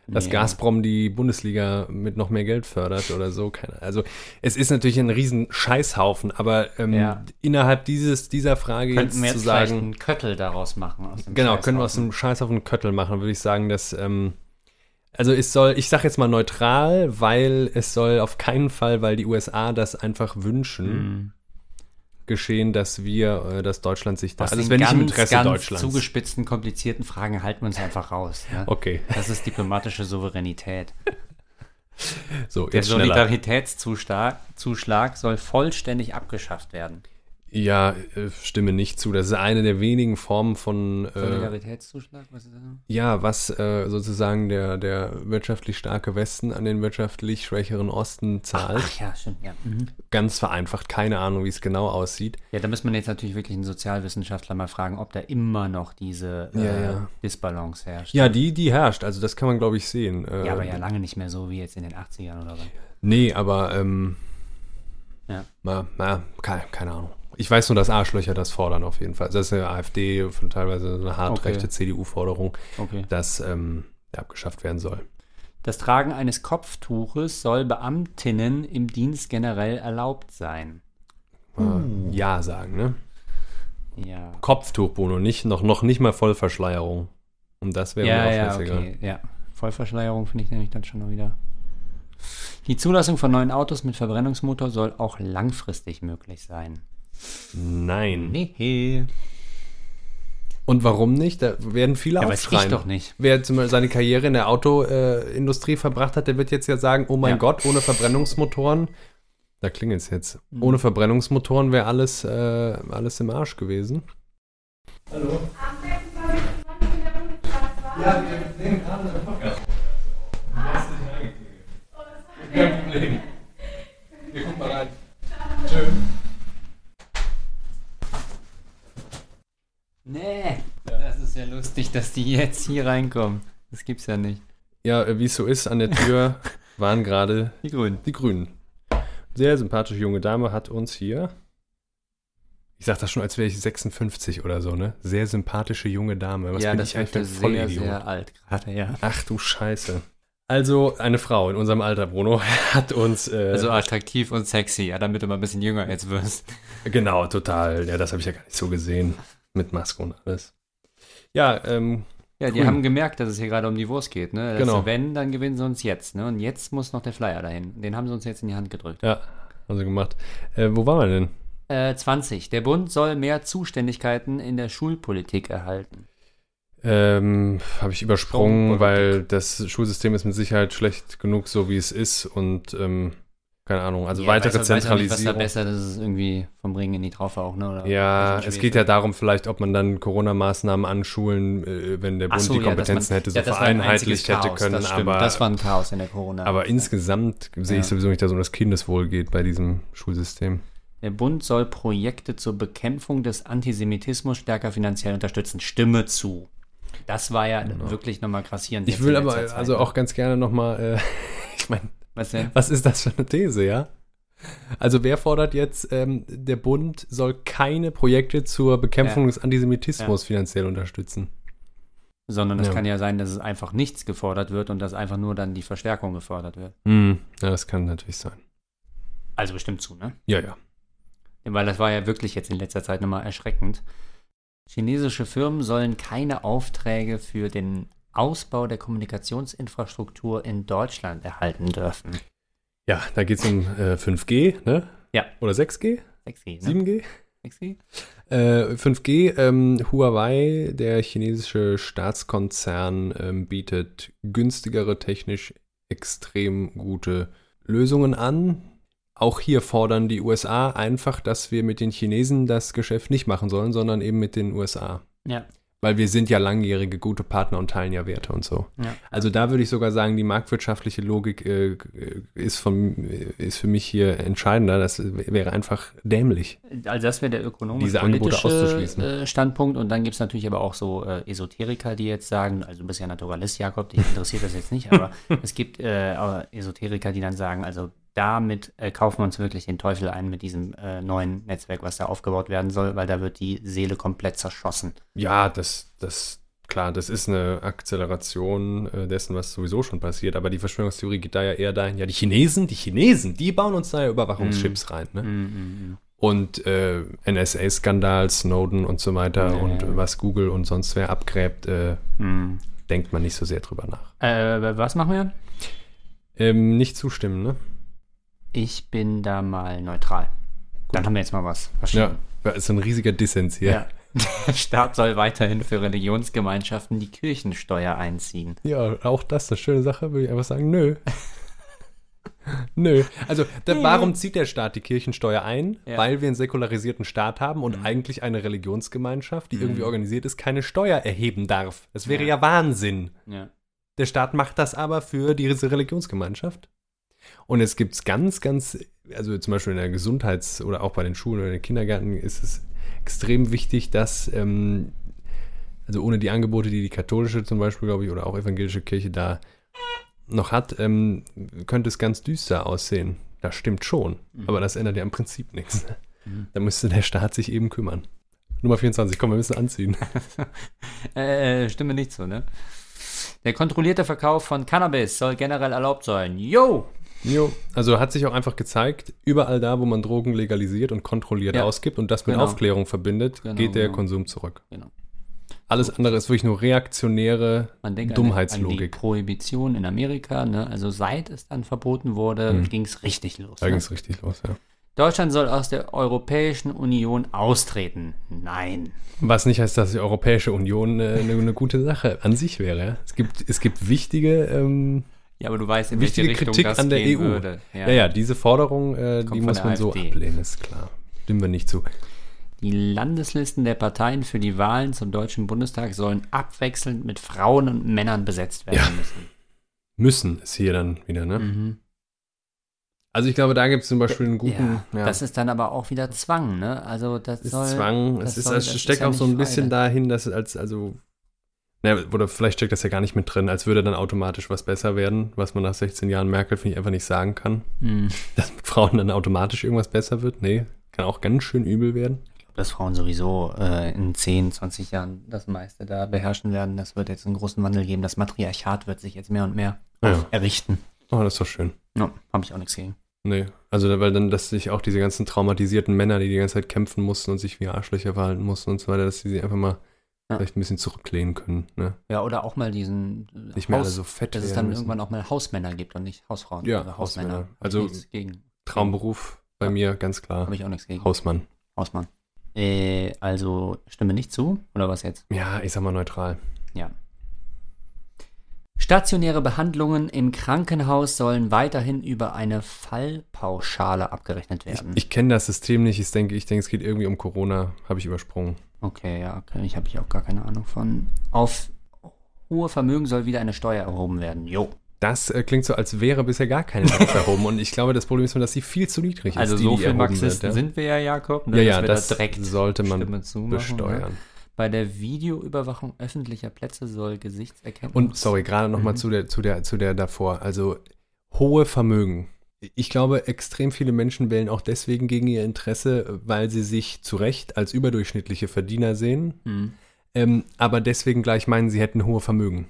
dass Nee. Gazprom die Bundesliga mit noch mehr Geld fördert oder so. Keine, also es ist natürlich ein riesen Scheißhaufen, aber ähm, Ja. innerhalb dieses, dieser Frage Könnten wir jetzt jetzt zu vielleicht sagen, einen Köttel daraus machen. Aus dem genau, können wir aus dem Scheißhaufen einen Köttel machen, würde ich sagen, dass ähm, also es soll, ich sage jetzt mal neutral, weil es soll auf keinen Fall, weil die USA das einfach wünschen, Mhm. geschehen, dass wir, äh, dass Deutschland sich da, Aus also den wäre nicht im ganz, Interesse ganz Deutschlands. zugespitzten, komplizierten Fragen halten wir uns einfach raus. Ne? Okay, Das ist diplomatische Souveränität. so, Der. Solidaritätszuschlag Zuschlag soll vollständig abgeschafft werden. Ja, äh, stimme nicht zu. Das ist eine der wenigen Formen von, äh, Solidaritätszuschlag? Was ist das? ja, was äh, sozusagen der, der wirtschaftlich starke Westen an den wirtschaftlich schwächeren Osten zahlt. Ach ja, stimmt, ja. Mhm. Ganz vereinfacht, keine Ahnung, wie es genau aussieht. Ja, da müsste man jetzt natürlich wirklich einen Sozialwissenschaftler mal fragen, ob da immer noch diese äh, Ja, ja. Disbalance herrscht. Ja, die, die herrscht, also das kann man, glaube ich, sehen. Ja, aber ja lange nicht mehr so wie jetzt in den 80ern oder so. Nee, aber, ähm, Ja. na, na, keine, keine Ahnung. Ich weiß nur, dass Arschlöcher das fordern auf jeden Fall. Das ist eine AfD, von teilweise eine hartrechte Okay. CDU-Forderung, Okay. dass ähm, abgeschafft werden soll. Das Tragen eines Kopftuches soll Beamtinnen im Dienst generell erlaubt sein. Äh, ja sagen, ne? Ja. Kopftuch, Bruno, nicht, noch, noch nicht mal Vollverschleierung. Und das wäre mir Ja, auch ja, scheißegal. okay. Ja. Vollverschleierung finde ich nämlich dann schon wieder. Die Zulassung von neuen Autos mit Verbrennungsmotor soll auch langfristig möglich sein. Nein. Nee. Und warum nicht? Da werden viele Ja, weiß ich aufschreien. doch nicht. Wer zum Beispiel seine Karriere in der Autoindustrie verbracht hat, der wird jetzt ja sagen, oh mein Ja. Gott, ohne Verbrennungsmotoren, da klingelt es jetzt, Mhm. ohne Verbrennungsmotoren wäre alles, äh, alles im Arsch gewesen. Ja, wir nehmen gerade einen Podcast. Kein Problem. Wir gucken mal rein. Tschö. Nee. Das ist ja lustig, dass die jetzt hier reinkommen. Das gibt's ja nicht. Ja, äh, wie es so ist, an der Tür waren gerade Die Grünen. die Grünen. Sehr sympathische junge Dame hat uns hier. Ich sag das schon, als wäre ich 56 oder so, ne? Sehr sympathische junge Dame. Was ja, bin das ich eigentlich für wirkte ein sehr, sehr alt gerade, ja. Ach du Scheiße. Also, eine Frau in unserem Alter, Bruno, hat uns. Äh, Also attraktiv und sexy, ja, damit du mal ein bisschen jünger jetzt wirst. genau, total. Ja, das habe ich ja gar nicht so gesehen. Mit Maske und alles. Ja, ähm, Ja, die Grün. haben gemerkt, dass es hier gerade um die Wurst geht, ne? Dass Genau. wenn, dann gewinnen sie uns jetzt, ne? Und jetzt muss noch der Flyer dahin. Den haben sie uns jetzt in die Hand gedrückt. ja, haben sie gemacht. Äh, wo waren wir denn? Äh, 20. Der Bund soll mehr Zuständigkeiten in der Schulpolitik erhalten. Ähm, habe ich übersprungen, weil das Schulsystem ist mit Sicherheit schlecht genug, so wie es ist. Und ähm, keine Ahnung, also Ja, weitere weiß, weiß auch nicht, Was da Zentralisierung. besser, das ist irgendwie vom Ring in die Traufe auch, ne? Oder Ja, es geht ja darum, vielleicht, ob man dann Corona-Maßnahmen an Schulen, äh, wenn der Bund so, die ja, Kompetenzen man- hätte, so ja, vereinheitlicht hätte Chaos, können. Das, stimmt. aber das war ein Chaos in der Corona. aber insgesamt sehe Ja. ich sowieso nicht, dass es um das Kindeswohl geht bei diesem Schulsystem. Der Bund soll Projekte zur Bekämpfung des Antisemitismus stärker finanziell unterstützen. Stimme zu. Das war ja wirklich nochmal grassierend. Ich will aber also ne? auch ganz gerne nochmal, äh, ich meine, Was denn? was ist das für eine These, ja? Also wer fordert jetzt, ähm, der Bund soll keine Projekte zur Bekämpfung Ja. des Antisemitismus finanziell unterstützen? Sondern es Ja. kann ja sein, dass es einfach nichts gefordert wird und dass einfach nur dann die Verstärkung gefordert wird. Hm, ja, das kann natürlich sein. Also bestimmt zu, ne? Ja, ja. Weil das war ja wirklich jetzt in letzter Zeit nochmal erschreckend. Chinesische Firmen sollen keine Aufträge für den Ausbau der Kommunikationsinfrastruktur in Deutschland erhalten dürfen. Ja, da geht es um äh, 5G, ne? Ja. Oder 6G? 6G, ne? 7G? 6G? Äh, 5G, ähm, Huawei, der chinesische Staatskonzern, ähm, bietet günstigere, technisch extrem gute Lösungen an. Auch hier fordern die USA einfach, dass wir mit den Chinesen das Geschäft nicht machen sollen, sondern eben mit den USA. Ja. Weil wir sind ja langjährige gute Partner und teilen ja Werte und so. Ja. Also da würde ich sogar sagen, die marktwirtschaftliche Logik äh, ist, von, ist für mich hier entscheidender. Das wäre einfach dämlich. Also das wäre der ökonomisch-politische äh, Standpunkt. Und dann gibt es natürlich aber auch so äh, Esoteriker, die jetzt sagen, also du bist ja Naturalist, Jakob, dich interessiert das jetzt nicht, aber es gibt äh, Esoteriker, die dann sagen, also damit äh, kaufen wir uns wirklich den Teufel ein mit diesem äh, neuen Netzwerk, was da aufgebaut werden soll, weil da wird die Seele komplett zerschossen. Ja, das, das, klar, das ist eine Akzeleration äh, dessen, was sowieso schon passiert. Aber die Verschwörungstheorie geht da ja eher dahin, ja, die Chinesen, die Chinesen, die bauen uns da ja Überwachungschips rein, ne? Mm, mm, mm. Und äh, NSA-Skandal, Snowden und so weiter Ja, und was Google und sonst wer abgräbt, äh, Mm. denkt man nicht so sehr drüber nach. Äh, was machen wir? Ähm, nicht zustimmen, ne? Ich bin da mal neutral. Dann haben wir jetzt mal was. Ja, das ist ein riesiger Dissens hier. Ja. Der Staat soll weiterhin für Religionsgemeinschaften die Kirchensteuer einziehen. Ja, auch das ist eine schöne Sache, würde ich einfach sagen, nö. nö. Also, da, warum zieht der Staat die Kirchensteuer ein? Ja. Weil wir einen säkularisierten Staat haben und eigentlich eine Religionsgemeinschaft, die irgendwie organisiert ist, keine Steuer erheben darf. Das wäre ja, Ja. Wahnsinn. Ja. Der Staat macht das aber für diese Religionsgemeinschaft. Und es gibt ganz, ganz, also zum Beispiel in der Gesundheits- oder auch bei den Schulen oder in den Kindergärten ist es extrem wichtig, dass, ähm, also ohne die Angebote, die die katholische zum Beispiel, glaube ich, oder auch evangelische Kirche da noch hat, ähm, könnte es ganz düster aussehen. Das stimmt schon, aber das ändert ja im Prinzip nichts. Da müsste der Staat sich eben kümmern. Nummer 24, komm, wir müssen anziehen. Äh, stimme nicht so, ne? Der kontrollierte Verkauf von Cannabis soll generell erlaubt sein. Yo! Jo, also hat sich auch einfach gezeigt, überall da, wo man Drogen legalisiert und kontrolliert Ja. ausgibt und das mit Genau. Aufklärung verbindet, Genau, geht der genau. Konsum zurück. Genau. Alles andere ist wirklich nur reaktionäre Man denkt an, an die Dummheitslogik. Prohibition in Amerika, ne? Also seit es dann verboten wurde, Mhm. ging es richtig los. Da Ne? ging es richtig los, ja. Deutschland soll aus der Europäischen Union austreten. Nein. Was nicht heißt, dass die Europäische Union äh, eine, eine gute Sache an sich wäre. Es, gibt, es gibt wichtige, ähm, Ja, aber du weißt, in Wichtige welche Richtung Kritik das an der gehen EU. würde. ja, ja, diese Forderung, äh, die muss man so AfD. ablehnen, ist klar. Stimmen wir nicht zu. Die Landeslisten der Parteien für die Wahlen zum Deutschen Bundestag sollen abwechselnd mit Frauen und Männern besetzt werden Ja. müssen. Müssen ist hier dann wieder, ne? Mhm. Also ich glaube, da gibt es zum Beispiel einen guten. Ja, Das ist dann aber auch wieder Zwang, ne? Also das ist soll, Zwang. das Es, ist, soll- es das steckt ja auch so ein bisschen dahin, dass es als, also, na, oder vielleicht steckt das ja gar nicht mit drin, als würde dann automatisch was besser werden, was man nach 16 Jahren Merkel, finde ich, einfach nicht sagen kann. Mhm. Dass mit Frauen dann automatisch irgendwas besser wird. Nee, kann auch ganz schön übel werden. Dass Frauen sowieso äh, in 10, 20 Jahren das meiste da beherrschen werden. Das wird jetzt einen großen Wandel geben. Das Matriarchat wird sich jetzt mehr und mehr Ja. errichten. Oh, das ist doch schön. No, habe ich auch nichts gegen. Nee, also weil dann, dass sich auch diese ganzen traumatisierten Männer, die die ganze Zeit kämpfen mussten und sich wie Arschlöcher verhalten mussten und so weiter, dass sie sich einfach mal Ja. vielleicht ein bisschen zurücklehnen können. Ne? Ja, oder auch mal diesen äh, Nicht mehr alle so fett dass es dann müssen. irgendwann auch mal Hausmänner gibt und nicht Hausfrauen. Ja, oder Hausmänner. Hausmänner. Ich Also-. Traumberuf bei Ja. mir, ganz klar. Habe ich auch nichts gegen. Hausmann. Hausmann. Äh, also stimme nicht zu, oder was jetzt? Ja, ich sag mal neutral. Ja. Stationäre Behandlungen im Krankenhaus sollen weiterhin über eine Fallpauschale abgerechnet Ich, werden. ich kenne das System nicht. Ich denke, ich denke, es geht irgendwie um Corona. Habe ich übersprungen. Okay, ja, okay, ich habe ich auch gar keine Ahnung von. Auf hohe Vermögen soll wieder eine Steuer erhoben werden. Jo. Das äh, klingt so, als wäre bisher gar keine drauf erhoben. Und ich glaube, das Problem ist nur, dass sie viel zu niedrig ist. Also die, so viel Marxisten wird, sind wir ja, Jakob. Ja, ne, ja, wir das da direkt sollte man Ne? besteuern. Bei der Videoüberwachung öffentlicher Plätze soll Gesichtserkennung. Und sorry, gerade nochmal Mhm. zu der, zu der, zu der davor. Also hohe Vermögen. Ich glaube, extrem viele Menschen wählen auch deswegen gegen ihr Interesse, weil sie sich zu Recht als überdurchschnittliche Verdiener sehen, Mhm. ähm, aber deswegen gleich meinen, sie hätten hohe Vermögen.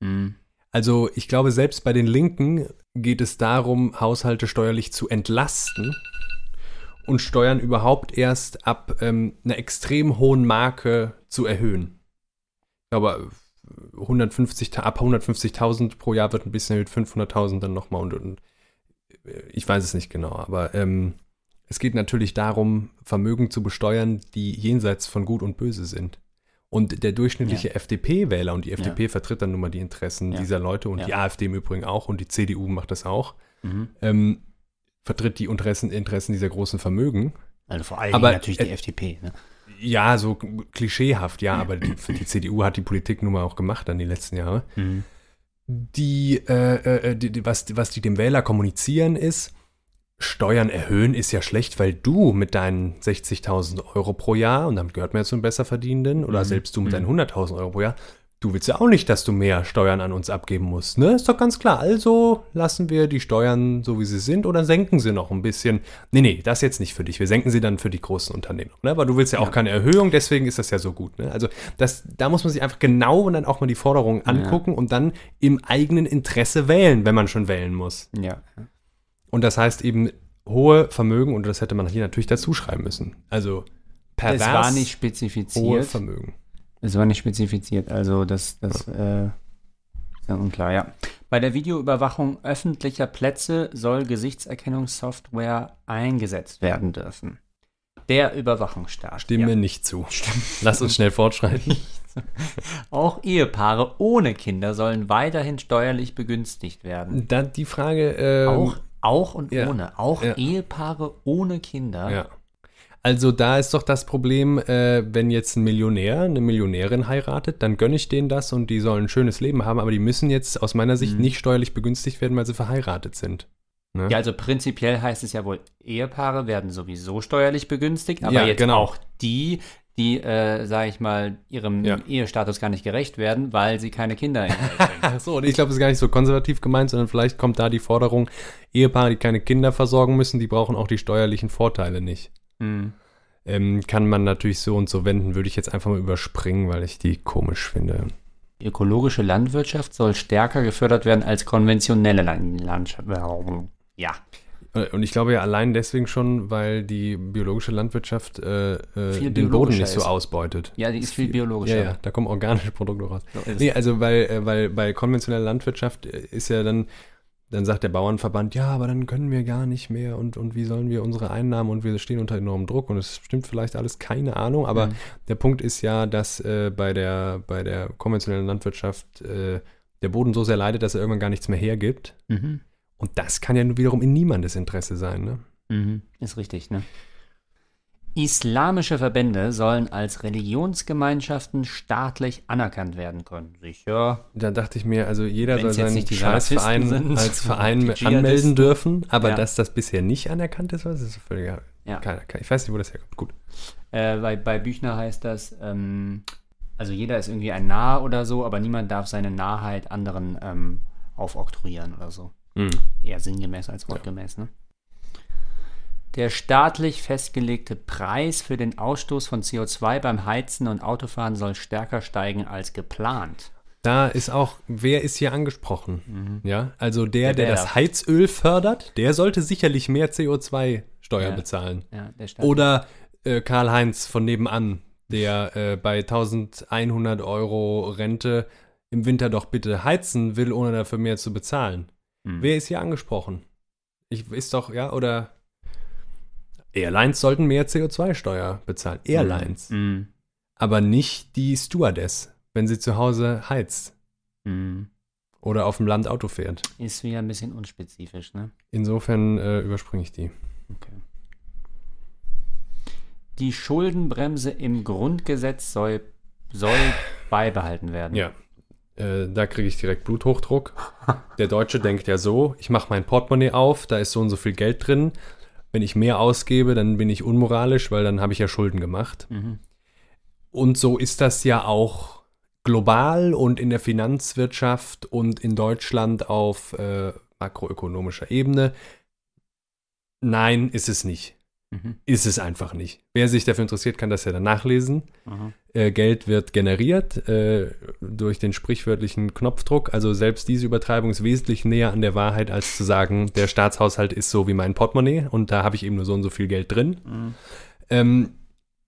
Mhm. Also ich glaube, selbst bei den Linken geht es darum, Haushalte steuerlich zu entlasten und Steuern überhaupt erst ab ähm, einer extrem hohen Marke zu erhöhen. Ich glaube, 150, ta- ab 150.000 pro Jahr wird ein bisschen erhöht, 500.000 dann nochmal und, und ich weiß es nicht genau, aber ähm, es geht natürlich darum, Vermögen zu besteuern, die jenseits von Gut und Böse sind. Und der durchschnittliche FDP-Wähler, und die FDP vertritt dann nun mal die Interessen Ja. dieser Leute und Ja. die AfD im Übrigen auch und die CDU macht das auch, Mhm. ähm, vertritt die Interessen, Interessen dieser großen Vermögen. Also vor allem Aber, natürlich äh, die FDP. Ne? Ja, so klischeehaft, ja, aber die, für die CDU hat die Politik nun mal auch gemacht dann die letzten Jahre. Mhm. Die, äh, äh, die, die was, was die dem Wähler kommunizieren ist, Steuern erhöhen ist ja schlecht, weil du mit deinen 60.000 Euro pro Jahr, und damit gehört man ja zu den Besserverdienenden, oder Mhm. selbst du mit Mhm. deinen 100.000 Euro pro Jahr, du willst ja auch nicht, dass du mehr Steuern an uns abgeben musst, ne? Ist doch ganz klar. Also lassen wir die Steuern so, wie sie sind, oder senken sie noch ein bisschen. Nee, nee, das jetzt nicht für dich. Wir senken sie dann für die großen Unternehmen. Ne? Aber du willst ja auch Ja. keine Erhöhung, deswegen ist das ja so gut. Ne? Also das, da muss man sich einfach genau und dann auch mal die Forderungen angucken und dann im eigenen Interesse wählen, wenn man schon wählen muss. Ja. Und das heißt eben hohe Vermögen, und das hätte man hier natürlich dazu schreiben müssen. Also pervers Es war nicht hohe spezifiziert. Vermögen. Es war nicht spezifiziert, also das, das äh, ist ja unklar, ja. Bei der Videoüberwachung öffentlicher Plätze soll Gesichtserkennungssoftware eingesetzt werden dürfen. Der Überwachungsstaat. Stimme Ja. nicht zu. Lass uns schnell fortschreiten. Auch Ehepaare ohne Kinder sollen weiterhin steuerlich begünstigt werden. Dann die Frage. Ähm, Auch, auch und ja, ohne. Auch ja. Ehepaare ohne Kinder. Ja. Also da ist doch das Problem, äh, wenn jetzt ein Millionär eine Millionärin heiratet, dann gönne ich denen das und die sollen ein schönes Leben haben, aber die müssen jetzt aus meiner Sicht Mhm. nicht steuerlich begünstigt werden, weil sie verheiratet sind. Ne? Ja, also prinzipiell heißt es ja wohl, Ehepaare werden sowieso steuerlich begünstigt, aber Ja, jetzt genau. auch die, die, äh, sage ich mal, ihrem Ja. Ehestatus gar nicht gerecht werden, weil sie keine Kinder in. Ach so, und ich glaube, das ist gar nicht so konservativ gemeint, sondern vielleicht kommt da die Forderung, Ehepaare, die keine Kinder versorgen müssen, die brauchen auch die steuerlichen Vorteile nicht. Hm. Ähm, kann man natürlich so und so wenden, würde ich jetzt einfach mal überspringen, weil ich die komisch finde. Die ökologische Landwirtschaft soll stärker gefördert werden als konventionelle Land Landschaft. Ja. Äh, Und ich glaube ja allein deswegen schon, weil die biologische Landwirtschaft äh, äh, den Boden nicht so ist. ausbeutet. Ja, die ist viel Ja, biologischer. ja, da kommen organische Produkte raus. So. Nee, also weil, äh, weil bei konventioneller Landwirtschaft äh, ist ja dann, dann sagt der Bauernverband, ja, aber dann können wir gar nicht mehr und, und wie sollen wir unsere Einnahmen und wir stehen unter enormem Druck und es stimmt vielleicht alles, keine Ahnung, aber Mhm. der Punkt ist ja, dass äh, bei, der, bei der konventionellen Landwirtschaft äh, der Boden so sehr leidet, dass er irgendwann gar nichts mehr hergibt. Mhm. Und das kann ja wiederum in niemandes Interesse sein, ne? Mhm. Ist richtig, ne? Islamische Verbände sollen als Religionsgemeinschaften staatlich anerkannt werden können. Sicher. Da dachte ich mir, also jeder Wenn's soll seinen Scheißverein sind, als Verein anmelden dürfen, aber Ja. dass das bisher nicht anerkannt ist, was ist völlig Ja. keine, Ich weiß nicht, wo das herkommt. Gut. Äh, bei, bei Büchner heißt das, ähm, also jeder ist irgendwie ein Narr oder so, aber niemand darf seine Narrheit anderen ähm, aufoktroyieren oder so. Eher sinngemäß als wortgemäß, ne? Der staatlich festgelegte Preis für den Ausstoß von CO2 beim Heizen und Autofahren soll stärker steigen als geplant. Da ist auch, wer ist hier angesprochen? Ja, also der, Der der, das Heizöl fördert, der sollte sicherlich mehr CO2-Steuer Ja. bezahlen. Ja, Oder äh, Karl-Heinz von nebenan, der äh, bei 1100 Euro Rente im Winter doch bitte heizen will, ohne dafür mehr zu bezahlen. Hm. Wer ist hier angesprochen? Ich ist doch, ja, oder Airlines sollten mehr CO2-Steuer bezahlen. Airlines. Mhm. Aber nicht die Stewardess, wenn sie zu Hause heizt. Mhm. Oder auf dem Land Auto fährt. Ist wieder ein bisschen unspezifisch, ne? Insofern äh, überspringe ich die. Okay. Die Schuldenbremse im Grundgesetz soll, soll beibehalten werden. Ja. Äh, da kriege ich direkt Bluthochdruck. Der Deutsche denkt ja so, ich mache mein Portemonnaie auf, da ist so und so viel Geld drin. Wenn ich mehr ausgebe, dann bin ich unmoralisch, weil dann habe ich ja Schulden gemacht. Mhm. Und so ist das ja auch global und in der Finanzwirtschaft und in Deutschland auf äh, makroökonomischer Ebene. Nein, ist es nicht. Mhm. Ist es einfach nicht. Wer sich dafür interessiert, kann das ja dann nachlesen. Äh, Geld wird generiert äh, durch den sprichwörtlichen Knopfdruck. Also selbst diese Übertreibung ist wesentlich näher an der Wahrheit, als zu sagen, der Staatshaushalt ist so wie mein Portemonnaie und da habe ich eben nur so und so viel Geld drin. Mhm. Ähm,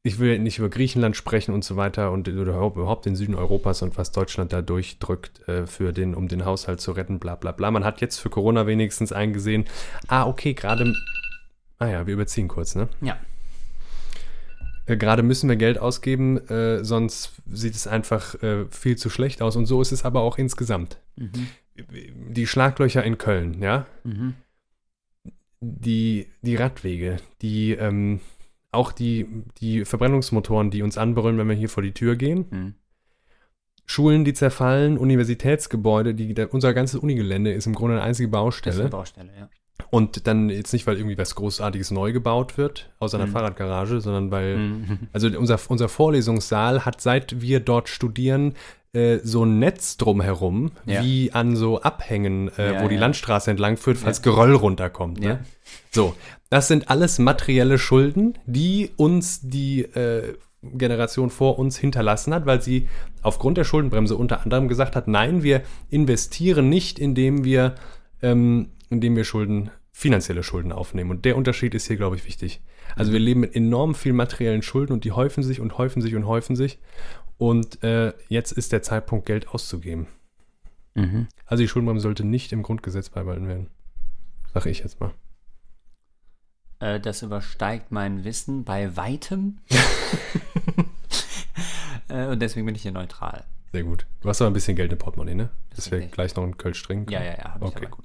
ich will nicht über Griechenland sprechen und so weiter und oder überhaupt den Süden Europas und was Deutschland da durchdrückt, äh, für den, um den Haushalt zu retten, bla bla bla. Man hat jetzt für Corona wenigstens eingesehen, ah, okay, gerade. Ah ja, wir überziehen kurz, ne? Ja. Äh, Gerade müssen wir Geld ausgeben, äh, sonst sieht es einfach äh, viel zu schlecht aus. Und so ist es aber auch insgesamt. Mhm. Die Schlaglöcher in Köln, ja, Mhm. die, die Radwege, die, ähm, auch die, die Verbrennungsmotoren, die uns anbrüllen, wenn wir hier vor die Tür gehen. Mhm. Schulen, die zerfallen, Universitätsgebäude, die, der, unser ganzes Unigelände ist im Grunde eine einzige Das ist eine Baustelle. Baustelle, ja. Und dann jetzt nicht, weil irgendwie was Großartiges neu gebaut wird, außer einer Mhm. Fahrradgarage, sondern weil Mhm. Also unser, unser Vorlesungssaal hat, seit wir dort studieren, äh, so ein Netz drumherum, Ja. wie an so Abhängen, äh, Ja, wo die ja. Landstraße entlang führt, falls. Geröll runterkommt. Ne? So, das sind alles materielle Schulden, die uns die äh, Generation vor uns hinterlassen hat, weil sie aufgrund der Schuldenbremse unter anderem gesagt hat, nein, wir investieren nicht, indem wir, ähm, indem wir Schulden, finanzielle Schulden aufnehmen. Und der Unterschied ist hier, glaube ich, wichtig. Also wir leben mit enorm viel materiellen Schulden und die häufen sich und häufen sich und häufen sich. Und äh, jetzt ist der Zeitpunkt, Geld auszugeben. Mhm. Also die Schuldenbremse sollte nicht im Grundgesetz beibehalten werden. Sag ich jetzt mal. Äh, das übersteigt mein Wissen bei weitem. äh, und deswegen bin ich hier neutral. Sehr gut. Du hast aber ein bisschen Geld im Portemonnaie, ne? Das Dass wir gleich noch einen Kölsch trinken Ja, können. ja, ja. Okay, gut.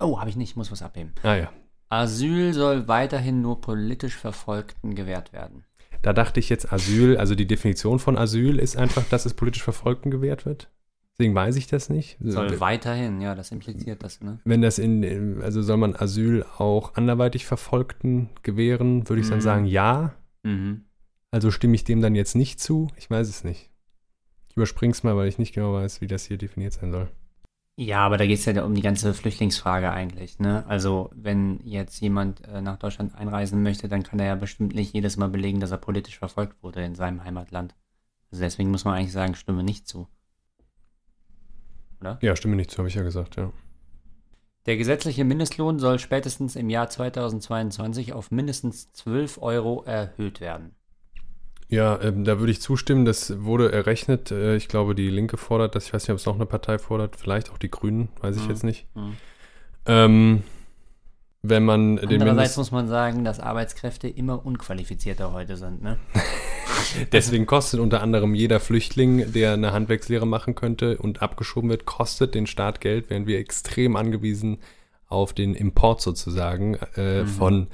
Oh, habe ich nicht, muss was abheben. Ah ja. Asyl soll weiterhin nur politisch Verfolgten gewährt werden. Da dachte ich jetzt Asyl, also die Definition von Asyl ist einfach, dass es politisch Verfolgten gewährt wird. Deswegen weiß ich das nicht. Soll weiterhin, ja, das impliziert das, ne? Wenn das in, also soll man Asyl auch anderweitig Verfolgten gewähren, würde ich dann Mhm. sagen, ja. Mhm. Also stimme ich dem dann jetzt nicht zu? Ich weiß es nicht. Ich überspring's mal, weil ich nicht genau weiß, wie das hier definiert sein soll. Ja, aber da geht es ja um die ganze Flüchtlingsfrage eigentlich, ne? Also, wenn jetzt jemand äh, nach Deutschland einreisen möchte, dann kann er ja bestimmt nicht jedes Mal belegen, dass er politisch verfolgt wurde in seinem Heimatland. Also deswegen muss man eigentlich sagen, stimme nicht zu. Ja, stimme nicht zu, habe ich ja gesagt, ja. Der gesetzliche Mindestlohn soll spätestens im Jahr 2022 auf mindestens 12 Euro erhöht werden. Ja, ähm, da würde ich zustimmen. Das wurde errechnet. Äh, ich glaube, die Linke fordert das. Ich weiß nicht, ob es noch eine Partei fordert. Vielleicht auch die Grünen, weiß ich Mhm. jetzt nicht. Mhm. Ähm, wenn man den Andererseits Mindest muss man sagen, dass Arbeitskräfte immer unqualifizierter heute sind, ne? Deswegen kostet unter anderem jeder Flüchtling, der eine Handwerkslehre machen könnte und abgeschoben wird, kostet den Staat Geld, während wir extrem angewiesen auf den Import sozusagen äh, Mhm. von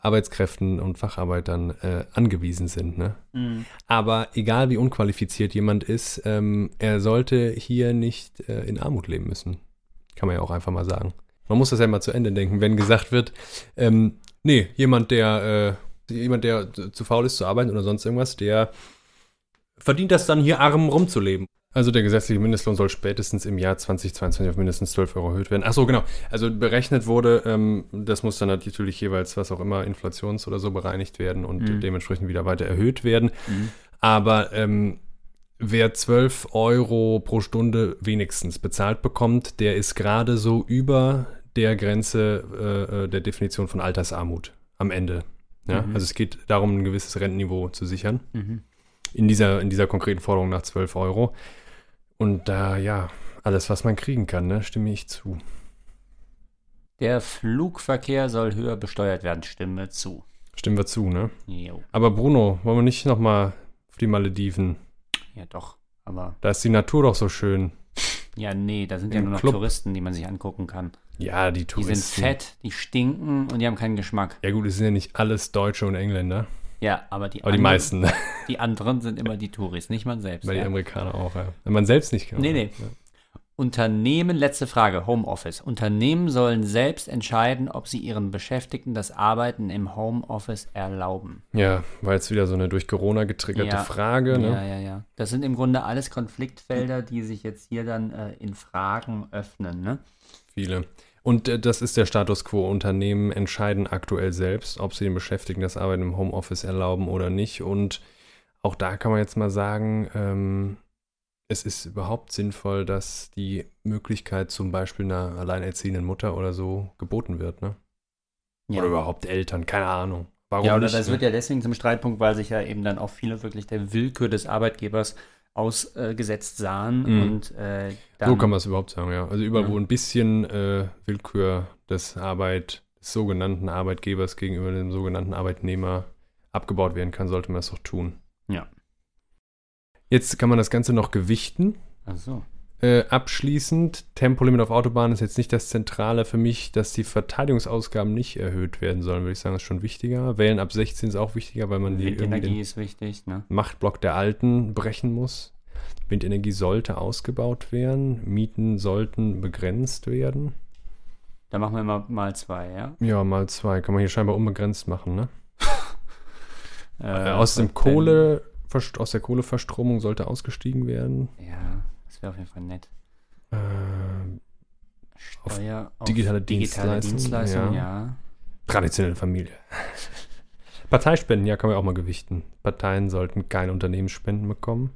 Arbeitskräften und Facharbeitern äh, angewiesen sind. Ne? Aber egal wie unqualifiziert jemand ist, ähm, er sollte hier nicht äh, in Armut leben müssen. Kann man ja auch einfach mal sagen. Man muss das ja mal zu Ende denken, wenn gesagt wird, ähm, nee, jemand, der, äh, jemand, der zu faul ist zu arbeiten oder sonst irgendwas, der verdient das dann hier arm rumzuleben. Also der gesetzliche Mindestlohn soll spätestens im Jahr 2022 auf mindestens 12 Euro erhöht werden. Ach so, genau. Also berechnet wurde, ähm, das muss dann natürlich jeweils, was auch immer, inflations- oder so bereinigt werden und Mhm. dementsprechend wieder weiter erhöht werden. Mhm. Aber ähm, wer 12 Euro pro Stunde wenigstens bezahlt bekommt, der ist gerade so über der Grenze äh, äh, der Definition von Altersarmut am Ende. Ja? Mhm. Also es geht darum, ein gewisses Rentenniveau zu sichern. Mhm. In dieser, in dieser konkreten Forderung nach 12 Euro. Und da, ja, alles, was man kriegen kann, ne, stimme ich zu. Der Flugverkehr soll höher besteuert werden, stimme zu. Stimmen wir zu, ne? Jo. Aber Bruno, wollen wir nicht nochmal auf die Malediven? Ja, doch. Aber Da ist die Natur doch so schön. Ja, nee, da sind ja Im nur noch Club. Touristen, die man sich angucken kann. Ja, die Die Touristen. sind fett, die stinken und die haben keinen Geschmack. Ja gut, es sind ja nicht alles Deutsche und Engländer, Ja, aber die, aber die anderen- meisten, Die anderen sind immer die Touris, nicht man selbst. weil die ja. Amerikaner auch, ja. Wenn man selbst nicht kann. Nee, nee. Unternehmen, letzte Frage, Homeoffice. Unternehmen sollen selbst entscheiden, ob sie ihren Beschäftigten das Arbeiten im Homeoffice erlauben. Ja, war jetzt wieder so eine durch Corona getriggerte Ja. Frage, ne? Ja, ja, ja. Das sind im Grunde alles Konfliktfelder, die sich jetzt hier dann äh, in Fragen öffnen. Ne? Viele. Und äh, das ist der Status quo. Unternehmen entscheiden aktuell selbst, ob sie den Beschäftigten das Arbeiten im Homeoffice erlauben oder nicht. Und auch da kann man jetzt mal sagen, ähm, es ist überhaupt sinnvoll, dass die Möglichkeit zum Beispiel einer alleinerziehenden Mutter oder so geboten wird, ne? Ja. Oder überhaupt Eltern, keine Ahnung. Warum ja, oder nicht? das ne? wird ja deswegen zum Streitpunkt, weil sich ja eben dann auch viele wirklich der Willkür des Arbeitgebers ausgesetzt sahen Mhm. und äh, so kann man es überhaupt sagen, ja. Also überall, Ja. wo ein bisschen äh, Willkür des Arbeit, des sogenannten Arbeitgebers gegenüber dem sogenannten Arbeitnehmer abgebaut werden kann, sollte man das doch tun. Ja. Jetzt kann man das Ganze noch gewichten. Ach so. Äh, abschließend, Tempolimit auf Autobahnen ist jetzt nicht das Zentrale für mich, dass die Verteidigungsausgaben nicht erhöht werden sollen, würde ich sagen, ist schon wichtiger. Wählen ab 16 ist auch wichtiger, weil man Windenergie den ist wichtig, ne? Machtblock der Alten brechen muss. Windenergie sollte ausgebaut werden, Mieten sollten begrenzt werden. Da machen wir mal, mal zwei, ja? Ja, mal zwei. Kann man hier scheinbar unbegrenzt machen, ne? Äh, aus dem Kohle, aus der Kohleverstromung sollte ausgestiegen werden. Ja, das wäre auf jeden Fall nett. Äh, Auf Steuer auf digitale digitale Dienstleistungen, ja. ja. traditionelle Familie. Parteispenden, ja, kann man auch mal gewichten. Parteien sollten keine Unternehmensspenden bekommen.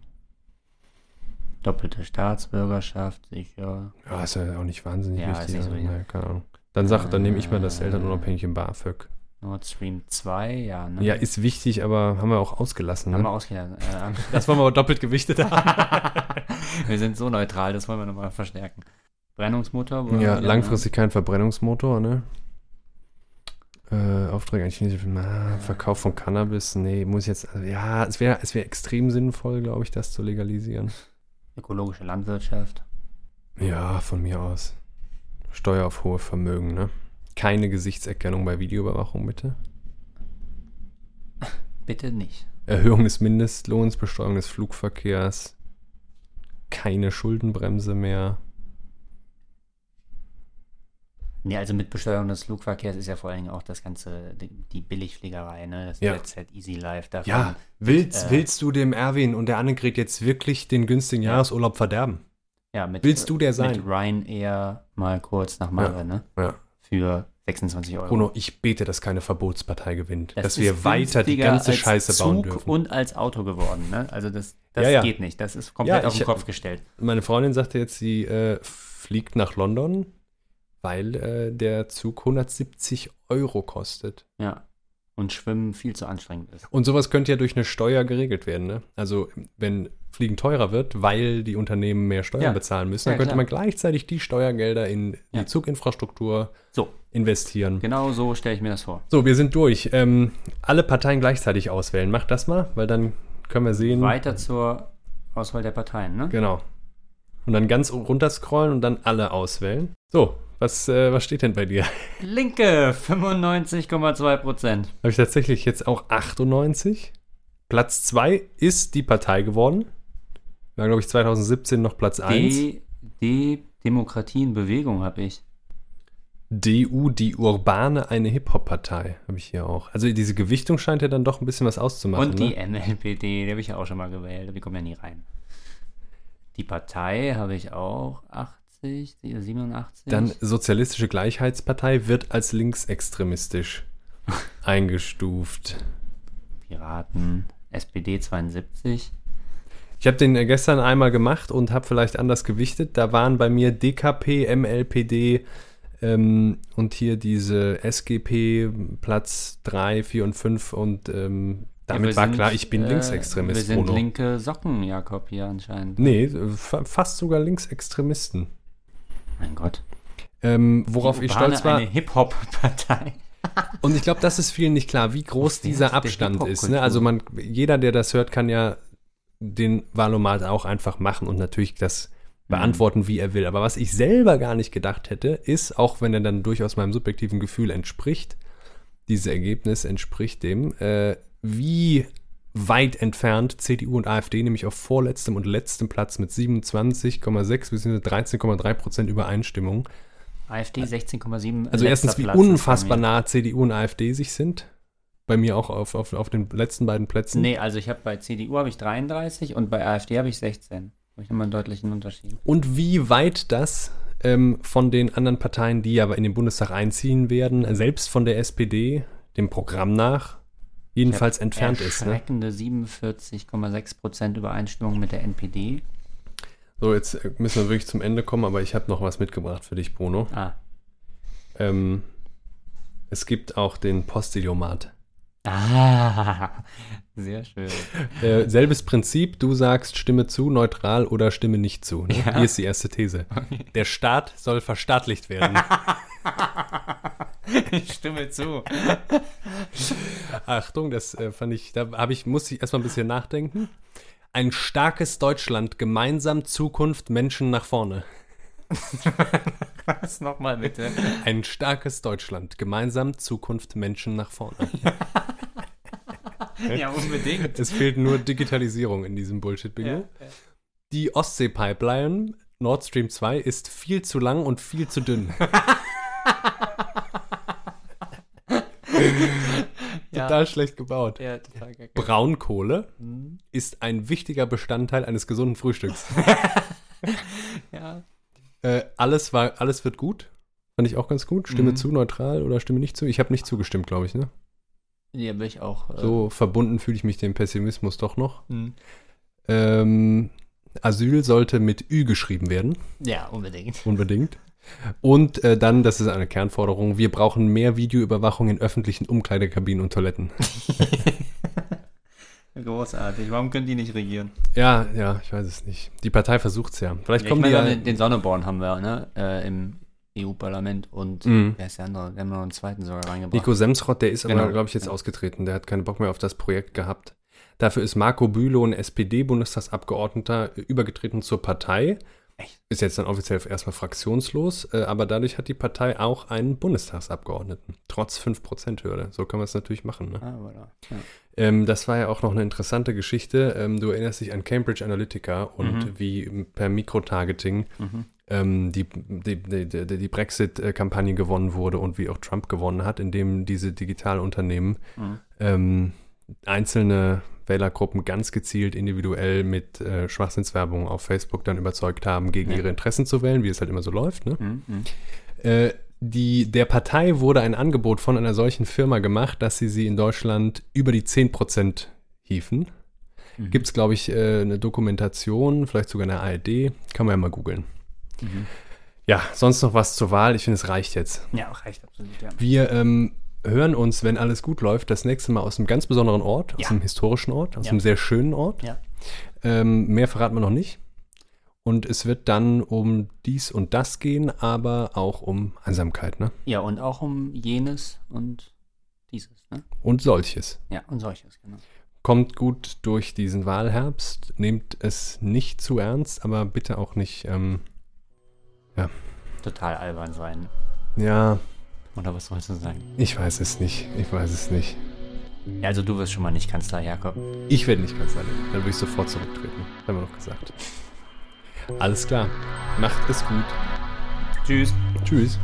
Doppelte Staatsbürgerschaft, sicher. Ja, ist ja auch nicht wahnsinnig Ja, wichtig. nicht so also, wichtig. naja, keine Ahnung. Dann, sag, dann nehme ich mal das Äh. elternunabhängige BAföG. Nord Stream 2, ja, ne? Ja, ist wichtig, aber haben wir auch ausgelassen. Haben Ne? wir ausgelassen. Äh, Das wollen wir aber doppelt gewichtet haben. wir sind so neutral, das wollen wir nochmal verstärken. Brennungsmotor? ja, langfristig kein Verbrennungsmotor, ne? Äh, Aufträge an chinesische ah, Verkauf von Cannabis, nee, muss ich jetzt, also, ja, es wäre es wär extrem sinnvoll, glaube ich, das zu legalisieren. Ne? Ökologische Landwirtschaft. Ja, von mir aus. Steuer auf hohe Vermögen, ne? Keine Gesichtserkennung bei Videoüberwachung, bitte. Bitte nicht. Erhöhung des Mindestlohns, Besteuerung des Flugverkehrs. Keine Schuldenbremse mehr. Nee, also mit Besteuerung des Flugverkehrs ist ja vor allen Dingen auch das ganze, die, Billigfliegerei, ne? Das Ja. Jet Easy Life davon. Ja, willst, äh, willst du dem Erwin und der Annegret jetzt wirklich den günstigen Ja. Jahresurlaub verderben? ja mit, Willst du der mit sein? Ryanair mal kurz nach Malle, ne? Ja. Für 26 Euro. Bruno, ich bete, dass keine Verbotspartei gewinnt. Das dass wir weiter die ganze Scheiße Zug bauen dürfen. und als Auto geworden, ne? Also das, das Ja, ja. geht nicht. Das ist komplett Ja, auf den ich- Kopf gestellt. Meine Freundin sagte jetzt, sie äh, fliegt nach London, weil äh, der Zug 170 Euro kostet. Ja. Und Schwimmen viel zu anstrengend ist. Und sowas könnte ja durch eine Steuer geregelt werden. Ne? Also wenn Fliegen teurer wird, weil die Unternehmen mehr Steuern Ja. bezahlen müssen, Ja, dann könnte klar. man gleichzeitig die Steuergelder in die Ja. Zuginfrastruktur So, investieren. genau so stelle ich mir das vor. So, wir sind durch. Ähm, alle Parteien gleichzeitig auswählen. Macht das mal, weil dann können wir sehen. Weiter zur Auswahl der Parteien, ne? Genau. Und dann ganz runter scrollen und dann alle auswählen. So, was, äh, was steht denn bei dir? Linke, 95,2 Prozent. Habe ich tatsächlich jetzt auch 98. Platz 2 ist die Partei geworden. War, glaube ich, 2017 noch Platz 1. Die, die Demokratie in Bewegung habe ich. DU, die Urbane, eine Hip-Hop-Partei, habe ich hier auch. Also diese Gewichtung scheint ja dann doch ein bisschen was auszumachen. Und die ne? NLPD, die habe ich ja auch schon mal gewählt, aber die kommen ja nie rein. Die Partei habe ich auch 80, 87. Dann Sozialistische Gleichheitspartei wird als linksextremistisch eingestuft. Piraten, SPD 72. Ich habe den äh, gestern einmal gemacht und habe vielleicht anders gewichtet. Da waren bei mir DKP, MLPD ähm, und hier diese SGP Platz 3, 4 und 5 und ähm, damit wir war sind, klar, ich bin äh, Linksextremist. Wir sind Bruno. linke Socken, Jakob, hier anscheinend. Nee, äh, fa fast sogar Linksextremisten. Mein Gott. Ähm, worauf ich stolz war. Eine Hip-Hop-Partei. Und ich glaube, das ist vielen nicht klar, wie groß Der dieser Abstand ist. Ne? Also man, jeder, der das hört, kann ja den Valomat auch einfach machen und natürlich das beantworten, wie er will. Aber was ich selber gar nicht gedacht hätte, ist, auch wenn er dann durchaus meinem subjektiven Gefühl entspricht, dieses Ergebnis entspricht dem, äh, wie weit entfernt CDU und AfD nämlich auf vorletztem und letztem Platz mit 27,6 bzw. 13,3 Prozent Übereinstimmung. AfD 16,7. Also erstens, wie Platz unfassbar nah CDU und AfD sich sind. Bei mir auch auf, auf, auf den letzten beiden Plätzen. Nee, also ich habe bei CDU habe ich 33 und bei AfD habe ich 16. Habe ich nochmal einen deutlichen Unterschied. Und wie weit das ähm, von den anderen Parteien, die aber in den Bundestag einziehen werden, selbst von der SPD, dem Programm nach, jedenfalls entfernt ist. Ne? Erschreckende 47,6 Prozent Übereinstimmung mit der NPD. So, jetzt äh, müssen wir wirklich zum Ende kommen, aber ich habe noch was mitgebracht für dich, Bruno. Ah. Ähm, es gibt auch den Postidiomat. Ah, sehr schön. Äh, selbes Prinzip, du sagst Stimme zu, neutral oder Stimme nicht zu. Ne? Ja. Hier ist die erste These. Der Staat soll verstaatlicht werden. Ich stimme zu. Achtung, das äh, fand ich, da habe ich, muss ich erstmal ein bisschen nachdenken. Ein starkes Deutschland, gemeinsam Zukunft, Menschen nach vorne. Was nochmal bitte? Ein starkes Deutschland, gemeinsam Zukunft, Menschen nach vorne. Ja, unbedingt. Es fehlt nur Digitalisierung in diesem Bullshit-Bingo. Die Ostsee-Pipeline Nord Stream 2 ist viel zu lang und viel zu dünn. Total schlecht gebaut. Ja, total. Braunkohle Mhm. ist ein wichtiger Bestandteil eines gesunden Frühstücks. Ja. äh, alles, war, alles wird gut. Fand ich auch ganz gut. Stimme Mhm. zu, neutral oder Stimme nicht zu. Ich habe nicht zugestimmt, glaube ich. Ne? Ja, bin ich auch. äh, So verbunden fühle ich mich dem Pessimismus doch noch. mhm. Ähm, Asyl sollte mit Ü geschrieben werden. Ja, unbedingt. Unbedingt. Und äh, dann, das ist eine Kernforderung, wir brauchen mehr Videoüberwachung in öffentlichen Umkleidekabinen und Toiletten. Großartig. Warum können die nicht regieren? Ja, ja, ich weiß es nicht. Die Partei versucht es ja. Vielleicht Ja, ich kommen meine, die ja, den, Sonneborn haben wir, ne? Äh, Im EU-Parlament und Mhm. wer ist der andere? Wir haben noch einen zweiten sogar reingebracht. Nico Semsrott, der ist aber, Genau. glaube ich, jetzt Ja. ausgetreten. Der hat keinen Bock mehr auf das Projekt gehabt. Dafür ist Marco Bülow, ein SPD-Bundestagsabgeordneter, übergetreten zur Partei. Echt? Ist jetzt dann offiziell erstmal fraktionslos, äh, aber dadurch hat die Partei auch einen Bundestagsabgeordneten. Trotz 5%-Hürde. So kann man es natürlich machen. Ne? Ah, voilà. ja. Ähm, das war ja auch noch eine interessante Geschichte. Ähm, du erinnerst dich an Cambridge Analytica und Mhm. wie per Mikrotargeting Mhm. ähm, die, die, die, die, die Brexit-Kampagne gewonnen wurde und wie auch Trump gewonnen hat, indem diese Digitalunternehmen Mhm. ähm, einzelne Wählergruppen ganz gezielt individuell mit äh, Schwachsinnswerbung auf Facebook dann überzeugt haben, gegen Ja. ihre Interessen zu wählen, wie es halt immer so läuft. Ne? Mhm. Mhm. Äh, die, der Partei wurde ein Angebot von einer solchen Firma gemacht, dass sie sie in Deutschland über die 10% hiefen. Mhm. Gibt es, glaube ich, äh, eine Dokumentation, vielleicht sogar eine ARD. Kann man ja mal googeln. Mhm. Ja, sonst noch was zur Wahl. Ich finde, es reicht jetzt. Ja, reicht absolut, ja. Wir ähm, hören uns, wenn alles gut läuft, das nächste Mal aus einem ganz besonderen Ort, aus Ja. einem historischen Ort, aus Ja. einem sehr schönen Ort. Ja. Ähm, mehr verraten wir noch nicht. Und es wird dann um dies und das gehen, aber auch um Einsamkeit, ne? Ja, und auch um jenes und dieses, ne? Und solches. Ja, und solches, genau. Kommt gut durch diesen Wahlherbst, nehmt es nicht zu ernst, aber bitte auch nicht, ähm, Total albern sein. ja, Oder was sollst du sagen? ich weiß es nicht, ich weiß es nicht. Also du wirst schon mal nicht Kanzler, Jakob. Ich werde nicht Kanzler werden, dann würde ich sofort zurücktreten, haben wir noch gesagt. Alles klar, macht es gut. Tschüss. Tschüss.